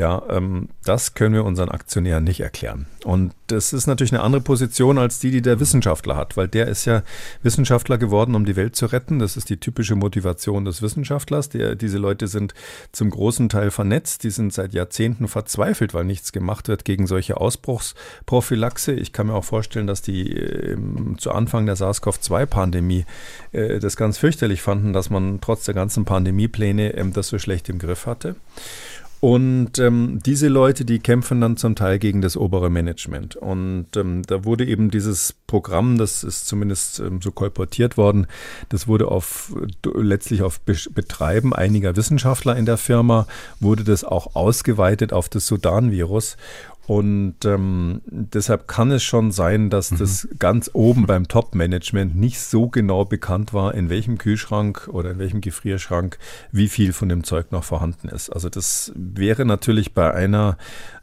Speaker 3: Ja, ähm, das können wir unseren Aktionären nicht erklären. Und das ist natürlich eine andere Position als die, die der Wissenschaftler hat, weil der ist ja Wissenschaftler geworden, um die Welt zu retten. Das ist die typische Motivation des Wissenschaftlers. Der, diese Leute sind zum großen Teil vernetzt. Die sind seit Jahrzehnten verzweifelt, weil nichts gemacht wird gegen solche Ausbruchsprophylaxe. Ich kann mir auch vorstellen, dass die äh, zu Anfang der SARS-CoV-2-Pandemie äh, das ganz fürchterlich fanden, dass man trotz der ganzen Pandemiepläne äh, das so schlecht im Griff hatte. Und ähm, diese Leute, die kämpfen dann zum Teil gegen das obere Management. Und ähm, da wurde eben dieses Programm, das ist zumindest ähm, so kolportiert worden, das wurde auf letztlich auf Be Betreiben einiger Wissenschaftler in der Firma, wurde das auch ausgeweitet auf das Sudan-Virus. Und ähm, deshalb kann es schon sein, dass mhm. das ganz oben beim Top-Management nicht so genau bekannt war, in welchem Kühlschrank oder in welchem Gefrierschrank wie viel von dem Zeug noch vorhanden ist. Also das wäre natürlich bei einer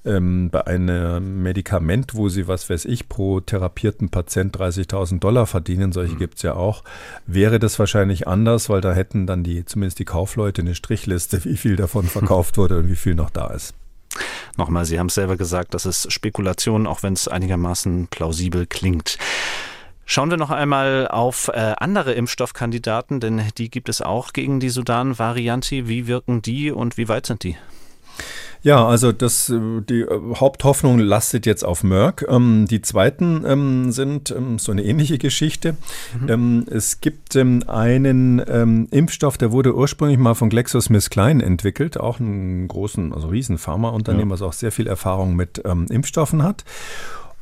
Speaker 3: ähm, bei einem Medikament, wo sie, was weiß ich, pro therapierten Patient 30.000 Dollar verdienen, solche mhm. gibt es ja auch, wäre das wahrscheinlich anders, weil da hätten dann die, zumindest die Kaufleute eine Strichliste, wie viel davon verkauft wurde und wie viel noch da ist.
Speaker 2: Nochmal, Sie haben es selber gesagt, das ist Spekulation, auch wenn es einigermaßen plausibel klingt. Schauen wir noch einmal auf äh, andere Impfstoffkandidaten, denn die gibt es auch gegen die Sudan-Variante. Wie wirken die und wie weit sind die?
Speaker 3: Ja, also das, äh, die äh, Haupthoffnung lastet jetzt auf Merck. Ähm, die zweiten ähm, sind ähm, so eine ähnliche Geschichte. Mhm. es gibt einen Impfstoff, der wurde ursprünglich mal von GlaxoSmithKline entwickelt, auch einen großen, also riesen Pharmaunternehmen, ja. was auch sehr viel Erfahrung mit Impfstoffen hat.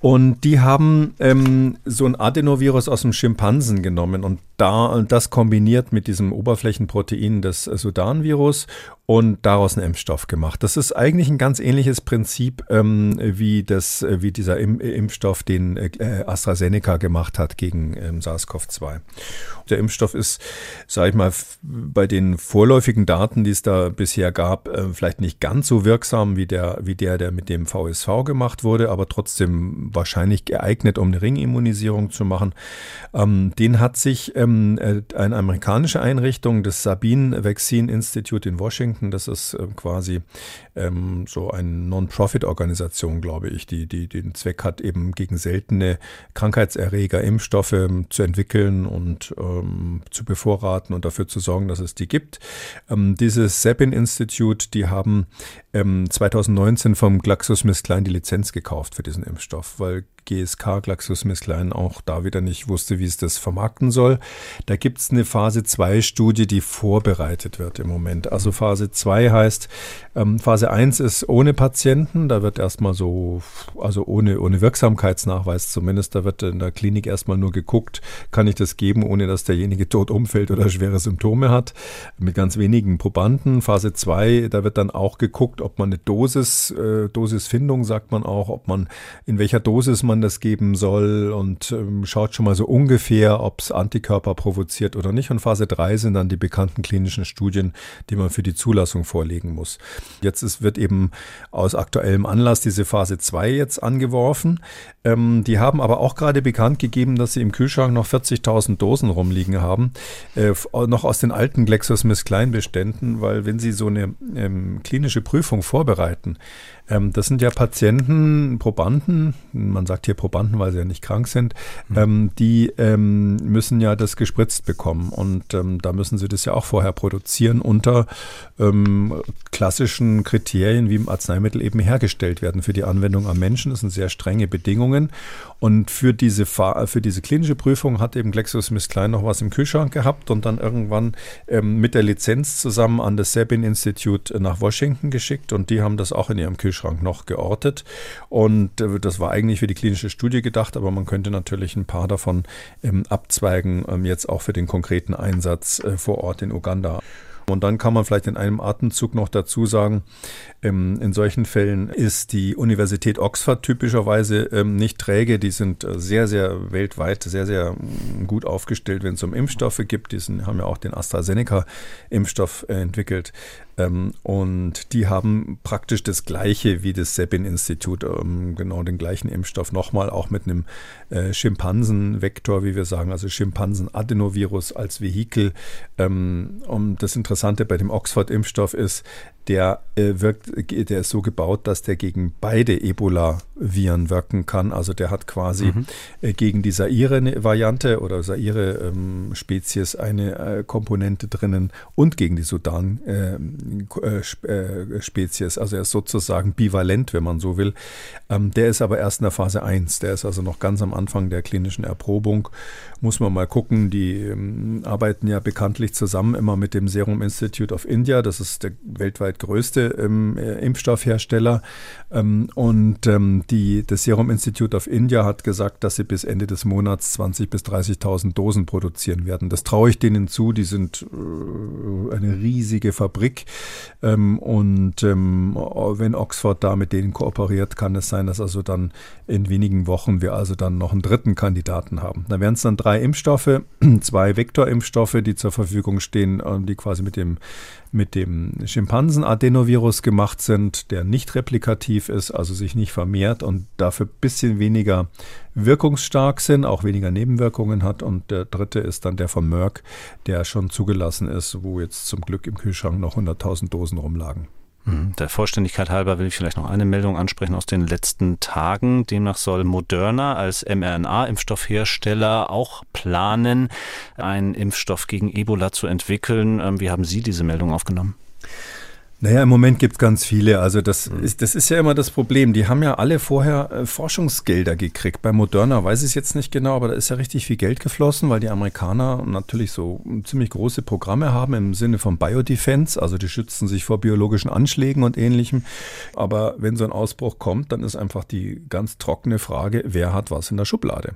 Speaker 3: Und die haben ähm, so ein Adenovirus aus dem Schimpansen genommen und da das kombiniert mit diesem Oberflächenprotein des Sudan-Virus und daraus einen Impfstoff gemacht. Das ist eigentlich ein ganz ähnliches Prinzip ähm, wie, das, äh, wie dieser Im Impfstoff, den äh, AstraZeneca gemacht hat gegen ähm, SARS-CoV-2. Der Impfstoff ist, sage ich mal, bei den vorläufigen Daten, die es da bisher gab, äh, vielleicht nicht ganz so wirksam wie der, wie der, der mit dem VSV gemacht wurde, aber trotzdem wahrscheinlich geeignet, um eine Ringimmunisierung zu machen. Ähm, den hat sich ähm, äh, eine amerikanische Einrichtung, das Sabine Vaccine Institute in Washington, Washington. Das ist äh, quasi ähm, so eine Non-Profit-Organisation, glaube ich, die, die den Zweck hat, eben gegen seltene Krankheitserreger Impfstoffe ähm, zu entwickeln und ähm, zu bevorraten und dafür zu sorgen, dass es die gibt. Ähm, dieses Sabin Institute, die haben 2019 ähm, vom GlaxoSmithKline die Lizenz gekauft für diesen Impfstoff, weil GSK GlaxoSmithKline auch da wieder nicht wusste, wie es das vermarkten soll. Da gibt es eine Phase 2 Studie, die vorbereitet wird im Moment. Also Phase 2 heißt, ähm, Phase 1 ist ohne Patienten, da wird erstmal so, also ohne, ohne Wirksamkeitsnachweis zumindest, da wird in der Klinik erstmal nur geguckt, kann ich das geben, ohne dass derjenige tot umfällt oder schwere Symptome hat, mit ganz wenigen Probanden. Phase 2, da wird dann auch geguckt, ob man eine Dosis, äh, Dosisfindung sagt man auch, ob man, in welcher Dosis man das geben soll und ähm, schaut schon mal so ungefähr, ob es Antikörper provoziert oder nicht. Und Phase 3 sind dann die bekannten klinischen Studien, die man für die Zulassung vorlegen muss. Jetzt ist, wird eben aus aktuellem Anlass diese Phase 2 jetzt angeworfen. Ähm, die haben aber auch gerade bekannt gegeben, dass sie im Kühlschrank noch 40.000 Dosen rumliegen haben, äh, noch aus den alten GlaxoSmithKline-Beständen, weil wenn sie so eine ähm, klinische Prüfung vorbereiten, ähm, das sind ja Patienten, Probanden, man sagt hier Probanden, weil sie ja nicht krank sind, mhm. ähm, die ähm, müssen ja das gespritzt bekommen und ähm, da müssen sie das ja auch vorher produzieren unter ähm, klassischen Kriterien, wie im Arzneimittel eben hergestellt werden für die Anwendung am Menschen. Das sind sehr strenge Bedingungen und für diese, für diese klinische Prüfung hat eben GlaxoSmithKline noch was im Kühlschrank gehabt und dann irgendwann ähm, mit der Lizenz zusammen an das Sabin Institute nach Washington geschickt und die haben das auch in ihrem Kühlschrank noch geortet. Und äh, das war eigentlich für die klinische Studie gedacht, aber man könnte natürlich ein paar davon ähm, abzweigen, ähm, jetzt auch für den konkreten Einsatz äh, vor Ort in Uganda. Und dann kann man vielleicht in einem Atemzug noch dazu sagen, ähm, in solchen Fällen ist die Universität Oxford typischerweise ähm, nicht träge. Die sind äh, sehr, sehr weltweit sehr, sehr mm, gut aufgestellt, wenn es um Impfstoffe gibt. Die sind, haben ja auch den AstraZeneca-Impfstoff äh, entwickelt. Ähm, und die haben praktisch das gleiche wie das Sabin-Institut, ähm, genau den gleichen Impfstoff nochmal, auch mit einem äh, Schimpansenvektor, wie wir sagen, also Schimpansen-Adenovirus als Vehikel. Und das Interessante bei dem Oxford-Impfstoff ist, der äh, wirkt, der ist so gebaut, dass der gegen beide Ebola-Viren wirken kann. Also der hat quasi mhm. äh, gegen die Saire-Variante oder Saire-Spezies ähm, eine äh, Komponente drinnen und gegen die Sudan-Spezies. also er ist sozusagen bivalent, wenn man so will. Ähm, der ist aber erst in der Phase 1. Der ist also noch ganz am Anfang der klinischen Erprobung. Muss man mal gucken. Die ähm, arbeiten ja bekanntlich zusammen immer mit dem Serum Institute of India. Das ist der weltweit größte ähm, äh, Impfstoffhersteller. Ähm, und ähm, die, das Serum Institute of India hat gesagt, dass sie bis Ende des Monats 20.000 bis 30.000 Dosen produzieren werden. Das traue ich denen zu. Die sind äh, eine riesige Fabrik. Ähm, und ähm, wenn Oxford da mit denen kooperiert, kann es sein, dass also dann in wenigen Wochen wir also dann noch einen dritten Kandidaten haben. Da wären es dann drei Impfstoffe, zwei Vektorimpfstoffe, die zur Verfügung stehen, ähm, die quasi mit dem mit dem Schimpansen-Adenovirus gemacht sind, der nicht replikativ ist, also sich nicht vermehrt und dafür ein bisschen weniger wirkungsstark sind, auch weniger Nebenwirkungen hat. Und der dritte ist dann der von Merck, der schon zugelassen ist, wo jetzt zum Glück im Kühlschrank noch 100.000 Dosen rumlagen.
Speaker 2: Mhm. Der Vollständigkeit halber will ich vielleicht noch eine Meldung ansprechen aus den letzten Tagen. Demnach soll Moderna als mRNA-Impfstoffhersteller auch planen, einen Impfstoff gegen Ebola zu entwickeln. Ähm, wie haben Sie diese Meldung aufgenommen?
Speaker 3: Naja, im Moment gibt es ganz viele. Also das mhm. ist, das ist ja immer das Problem. Die haben ja alle vorher äh, Forschungsgelder gekriegt. Bei Moderna weiß ich es jetzt nicht genau, aber da ist ja richtig viel Geld geflossen, weil die Amerikaner natürlich so ziemlich große Programme haben im Sinne von Biodefense. Also die schützen sich vor biologischen Anschlägen und ähnlichem. Aber wenn so ein Ausbruch kommt, dann ist einfach die ganz trockene Frage, wer hat was in der Schublade?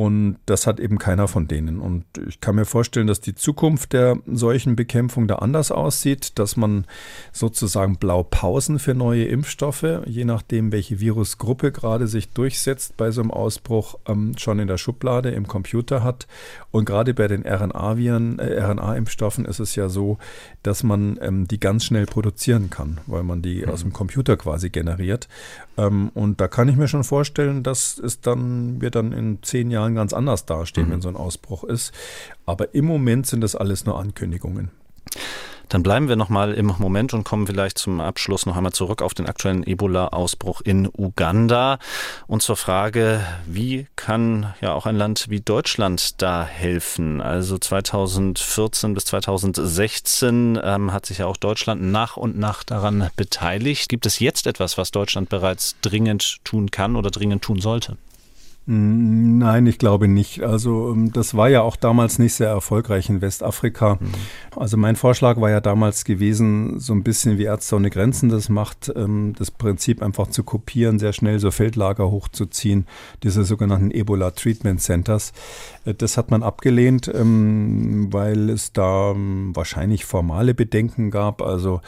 Speaker 3: Und das hat eben keiner von denen. Und ich kann mir vorstellen, dass die Zukunft der solchen Bekämpfung da anders aussieht, dass man sozusagen Blaupausen für neue Impfstoffe, je nachdem, welche Virusgruppe gerade sich durchsetzt bei so einem Ausbruch, ähm, schon in der Schublade im Computer hat. Und gerade bei den RNA-Viren, äh, RNA-Impfstoffen ist es ja so, dass man ähm, die ganz schnell produzieren kann, weil man die mhm. aus dem Computer quasi generiert. Ähm, und da kann ich mir schon vorstellen, dass es dann, wir dann in zehn Jahren ganz anders dastehen, mhm. wenn so ein Ausbruch ist. Aber im Moment sind das alles nur Ankündigungen.
Speaker 2: Dann bleiben wir nochmal im Moment und kommen vielleicht zum Abschluss noch einmal zurück auf den aktuellen Ebola-Ausbruch in Uganda und zur Frage, wie kann ja auch ein Land wie Deutschland da helfen? Also 2014 bis 2016 ähm, hat sich ja auch Deutschland nach und nach daran beteiligt. Gibt es jetzt etwas, was Deutschland bereits dringend tun kann oder dringend tun sollte?
Speaker 3: Nein, ich glaube nicht. Also ähm, das war ja auch damals nicht sehr erfolgreich in Westafrika. Mhm. Also mein Vorschlag war ja damals gewesen, so ein bisschen wie Ärzte ohne Grenzen das macht, ähm, das Prinzip einfach zu kopieren, sehr schnell so Feldlager hochzuziehen, diese sogenannten Ebola Treatment Centers. Äh, das hat man abgelehnt, ähm, weil es da wahrscheinlich formale Bedenken gab. Also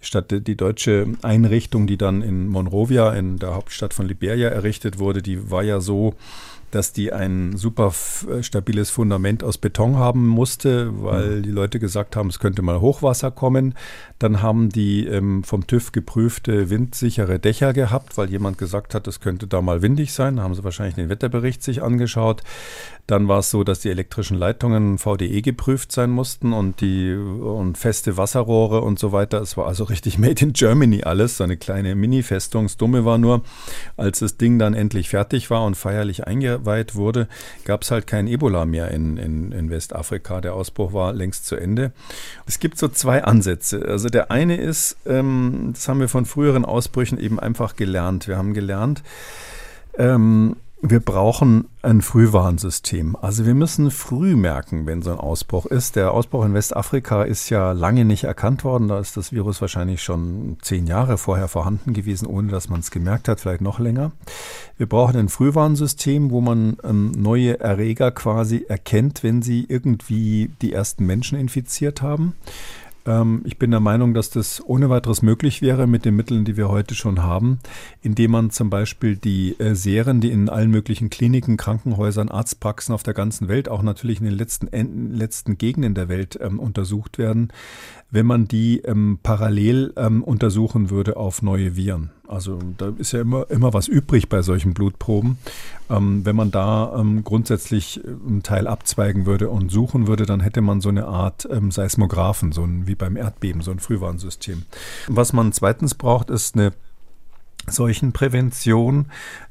Speaker 3: statt die deutsche Einrichtung, die dann in Monrovia, in der Hauptstadt von Liberia errichtet wurde, die war ja so, o dass die ein super äh, stabiles Fundament aus Beton haben musste, weil mhm. die Leute gesagt haben, es könnte mal Hochwasser kommen. Dann haben die ähm, vom TÜV geprüfte windsichere Dächer gehabt, weil jemand gesagt hat, es könnte da mal windig sein. Da haben sie wahrscheinlich den Wetterbericht sich angeschaut. Dann war es so, dass die elektrischen Leitungen VDE geprüft sein mussten und die und feste Wasserrohre und so weiter. Es war also richtig made in Germany alles, so eine kleine Mini-Festung. Das Dumme war nur, als das Ding dann endlich fertig war und feierlich eingeweiht wurde, gab es halt kein Ebola mehr in, in, in Westafrika. Der Ausbruch war längst zu Ende. Es gibt so zwei Ansätze. Also der eine ist, ähm, das haben wir von früheren Ausbrüchen eben einfach gelernt. Wir haben gelernt, ähm, wir brauchen ein Frühwarnsystem. Also wir müssen früh merken, wenn so ein Ausbruch ist. Der Ausbruch in Westafrika ist ja lange nicht erkannt worden. Da ist das Virus wahrscheinlich schon zehn Jahre vorher vorhanden gewesen, ohne dass man es gemerkt hat, vielleicht noch länger. Wir brauchen ein Frühwarnsystem, wo man ähm, neue Erreger quasi erkennt, wenn sie irgendwie die ersten Menschen infiziert haben. Ähm, ich bin der Meinung, dass das ohne weiteres möglich wäre mit den Mitteln, die wir heute schon haben, indem man zum Beispiel die äh, Serien, die in allen möglichen Kliniken, Krankenhäusern, Arztpraxen auf der ganzen Welt, auch natürlich in den letzten, letzten Gegenden der Welt ähm, untersucht werden, wenn man die ähm, parallel ähm, untersuchen würde auf neue Viren. Also da ist ja immer, immer was übrig bei solchen Blutproben. Ähm, wenn man da ähm, grundsätzlich äh, einen Teil abzweigen würde und suchen würde, dann hätte man so eine Art ähm, Seismographen, so ein, wie beim Erdbeben, so ein Frühwarnsystem. Was man zweitens braucht, ist eine Seuchenprävention,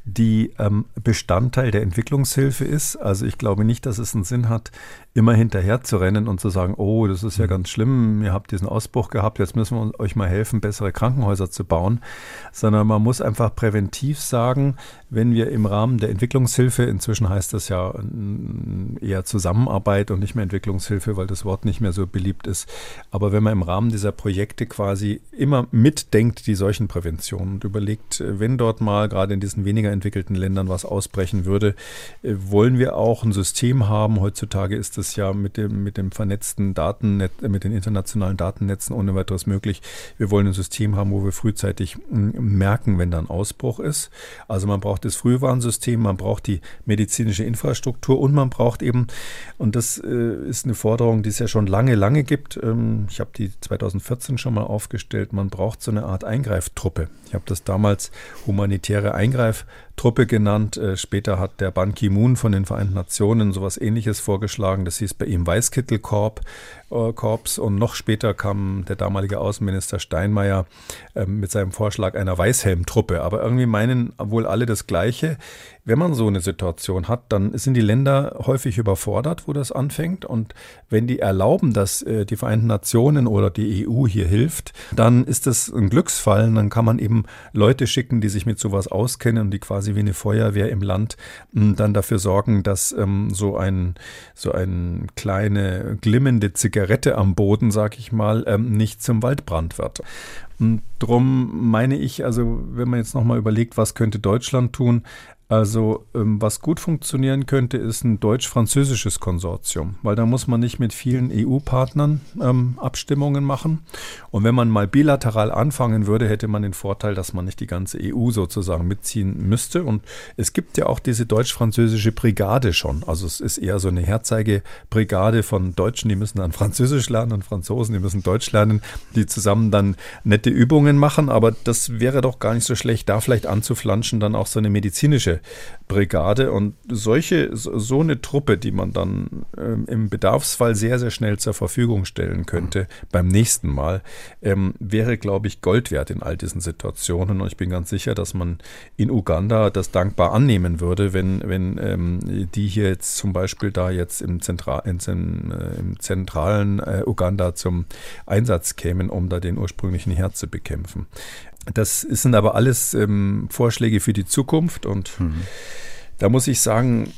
Speaker 3: die ähm, Bestandteil der Entwicklungshilfe ist. Also ich glaube nicht, dass es einen Sinn hat, immer hinterher zu rennen und zu sagen, oh, das ist ja mhm. ganz schlimm, ihr habt diesen Ausbruch gehabt, jetzt müssen wir euch mal helfen, bessere Krankenhäuser zu bauen, sondern man muss einfach präventiv sagen, wenn wir im Rahmen der Entwicklungshilfe, inzwischen heißt das ja eher Zusammenarbeit und nicht mehr Entwicklungshilfe, weil das Wort nicht mehr so beliebt ist, aber wenn man im Rahmen dieser Projekte quasi immer mitdenkt, die Seuchenprävention und überlegt, wenn dort mal gerade in diesen weniger entwickelten Ländern was ausbrechen würde, äh, wollen wir auch ein System haben. Heutzutage ist das ja mit dem, mit dem vernetzten Datennetz, äh, mit den internationalen Datennetzen ohne weiteres möglich. Wir wollen ein System haben, wo wir frühzeitig merken, wenn da ein Ausbruch ist. Also man braucht das Frühwarnsystem, man braucht die medizinische Infrastruktur und man braucht eben, und das äh, ist eine Forderung, die es ja schon lange, lange gibt. Ähm, ich habe die 2014 schon mal aufgestellt. Man braucht so eine Art Eingreiftruppe. Ich habe das damals humanitäre Eingreiftruppe genannt. Äh, später hat der Ban Ki-moon von den Vereinten Nationen sowas ähnliches vorgeschlagen. Das hieß bei ihm Weißkittelkorps. Äh. Und noch später kam der damalige Außenminister Steinmeier äh, mit seinem Vorschlag einer Weißhelmtruppe. Aber irgendwie meinen wohl alle das Gleiche. Wenn man so eine Situation hat, dann sind die Länder häufig überfordert, wo das anfängt. Und wenn die erlauben, dass äh, die Vereinten Nationen oder die EU hier hilft, dann ist das ein Glücksfall. Dann kann man eben Leute schicken, die sich mit sowas auskennen und die quasi wie eine Feuerwehr im Land dann dafür sorgen, dass ähm, so ein so ein kleine glimmende Zigarette am Boden, sag ich mal, ähm, nicht zum Waldbrand wird. Und drum meine ich, also wenn man jetzt nochmal überlegt, was könnte Deutschland tun, also ähm, was gut funktionieren könnte, ist ein deutsch-französisches Konsortium, weil da muss man nicht mit vielen EU-Partnern ähm, Abstimmungen machen. Und wenn man mal bilateral anfangen würde, hätte man den Vorteil, dass man nicht die ganze EU sozusagen mitziehen müsste. Und es gibt ja auch diese deutsch-französische Brigade schon. Also es ist eher so eine Herzeigebrigade von Deutschen, die müssen dann Französisch lernen und Franzosen, die müssen Deutsch lernen, die zusammen dann nette Übungen machen. Aber das wäre doch gar nicht so schlecht, da vielleicht anzuflanschen, dann auch so eine medizinische Brigade. Und solche, so eine Truppe, die man dann ähm, im Bedarfsfall sehr, sehr schnell zur Verfügung stellen könnte mhm. beim nächsten Mal, ähm, wäre, glaube ich, Gold wert in all diesen Situationen. Und ich bin ganz sicher, dass man in Uganda das dankbar annehmen würde, wenn, wenn ähm, die hier jetzt zum Beispiel da jetzt im, Zentral, in, äh, im zentralen äh, Uganda zum Einsatz kämen, um da den ursprünglichen Herd zu bekämpfen. Das sind aber alles ähm, Vorschläge für die Zukunft und mhm. da muss ich sagen,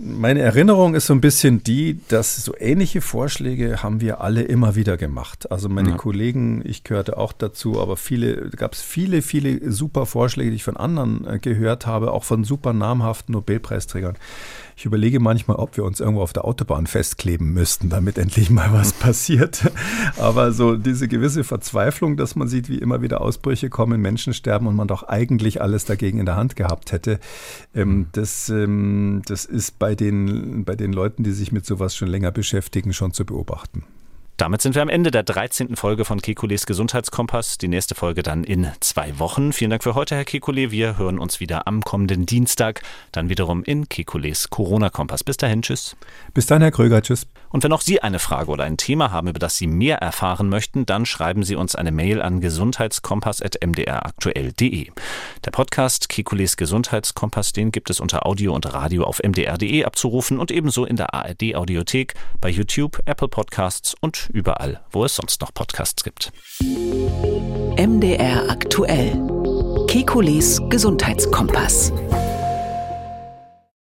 Speaker 3: meine Erinnerung ist so ein bisschen die, dass so ähnliche Vorschläge haben wir alle immer wieder gemacht. Also meine ja. Kollegen, ich gehörte auch dazu, aber viele, gab es viele, viele super Vorschläge, die ich von anderen äh, gehört habe, auch von super namhaften Nobelpreisträgern. Ich überlege manchmal, ob wir uns irgendwo auf der Autobahn festkleben müssten, damit endlich mal was passiert. Aber so diese gewisse Verzweiflung, dass man sieht, wie immer wieder Ausbrüche kommen, Menschen sterben und man doch eigentlich alles dagegen in der Hand gehabt hätte, ähm, das, ähm, das ist bei den, bei den Leuten, die sich mit sowas schon länger beschäftigen, schon zu beobachten.
Speaker 2: Damit sind wir am Ende der 13. Folge von Kekules Gesundheitskompass. Die nächste Folge dann in zwei Wochen. Vielen Dank für heute, Herr Kekule. Wir hören uns wieder am kommenden Dienstag, dann wiederum in Kekules Corona-Kompass. Bis dahin, tschüss.
Speaker 3: Bis dann, Herr Kröger, tschüss.
Speaker 2: Und wenn auch Sie eine Frage oder ein Thema haben, über das Sie mehr erfahren möchten, dann schreiben Sie uns eine Mail an gesundheitskompass.mdraktuell.de. Der Podcast Kekules Gesundheitskompass, den gibt es unter Audio und Radio auf mdr.de abzurufen und ebenso in der ARD Audiothek, bei YouTube, Apple Podcasts überall, wo es sonst noch Podcasts gibt.
Speaker 1: MDR aktuell. Kekules Gesundheitskompass.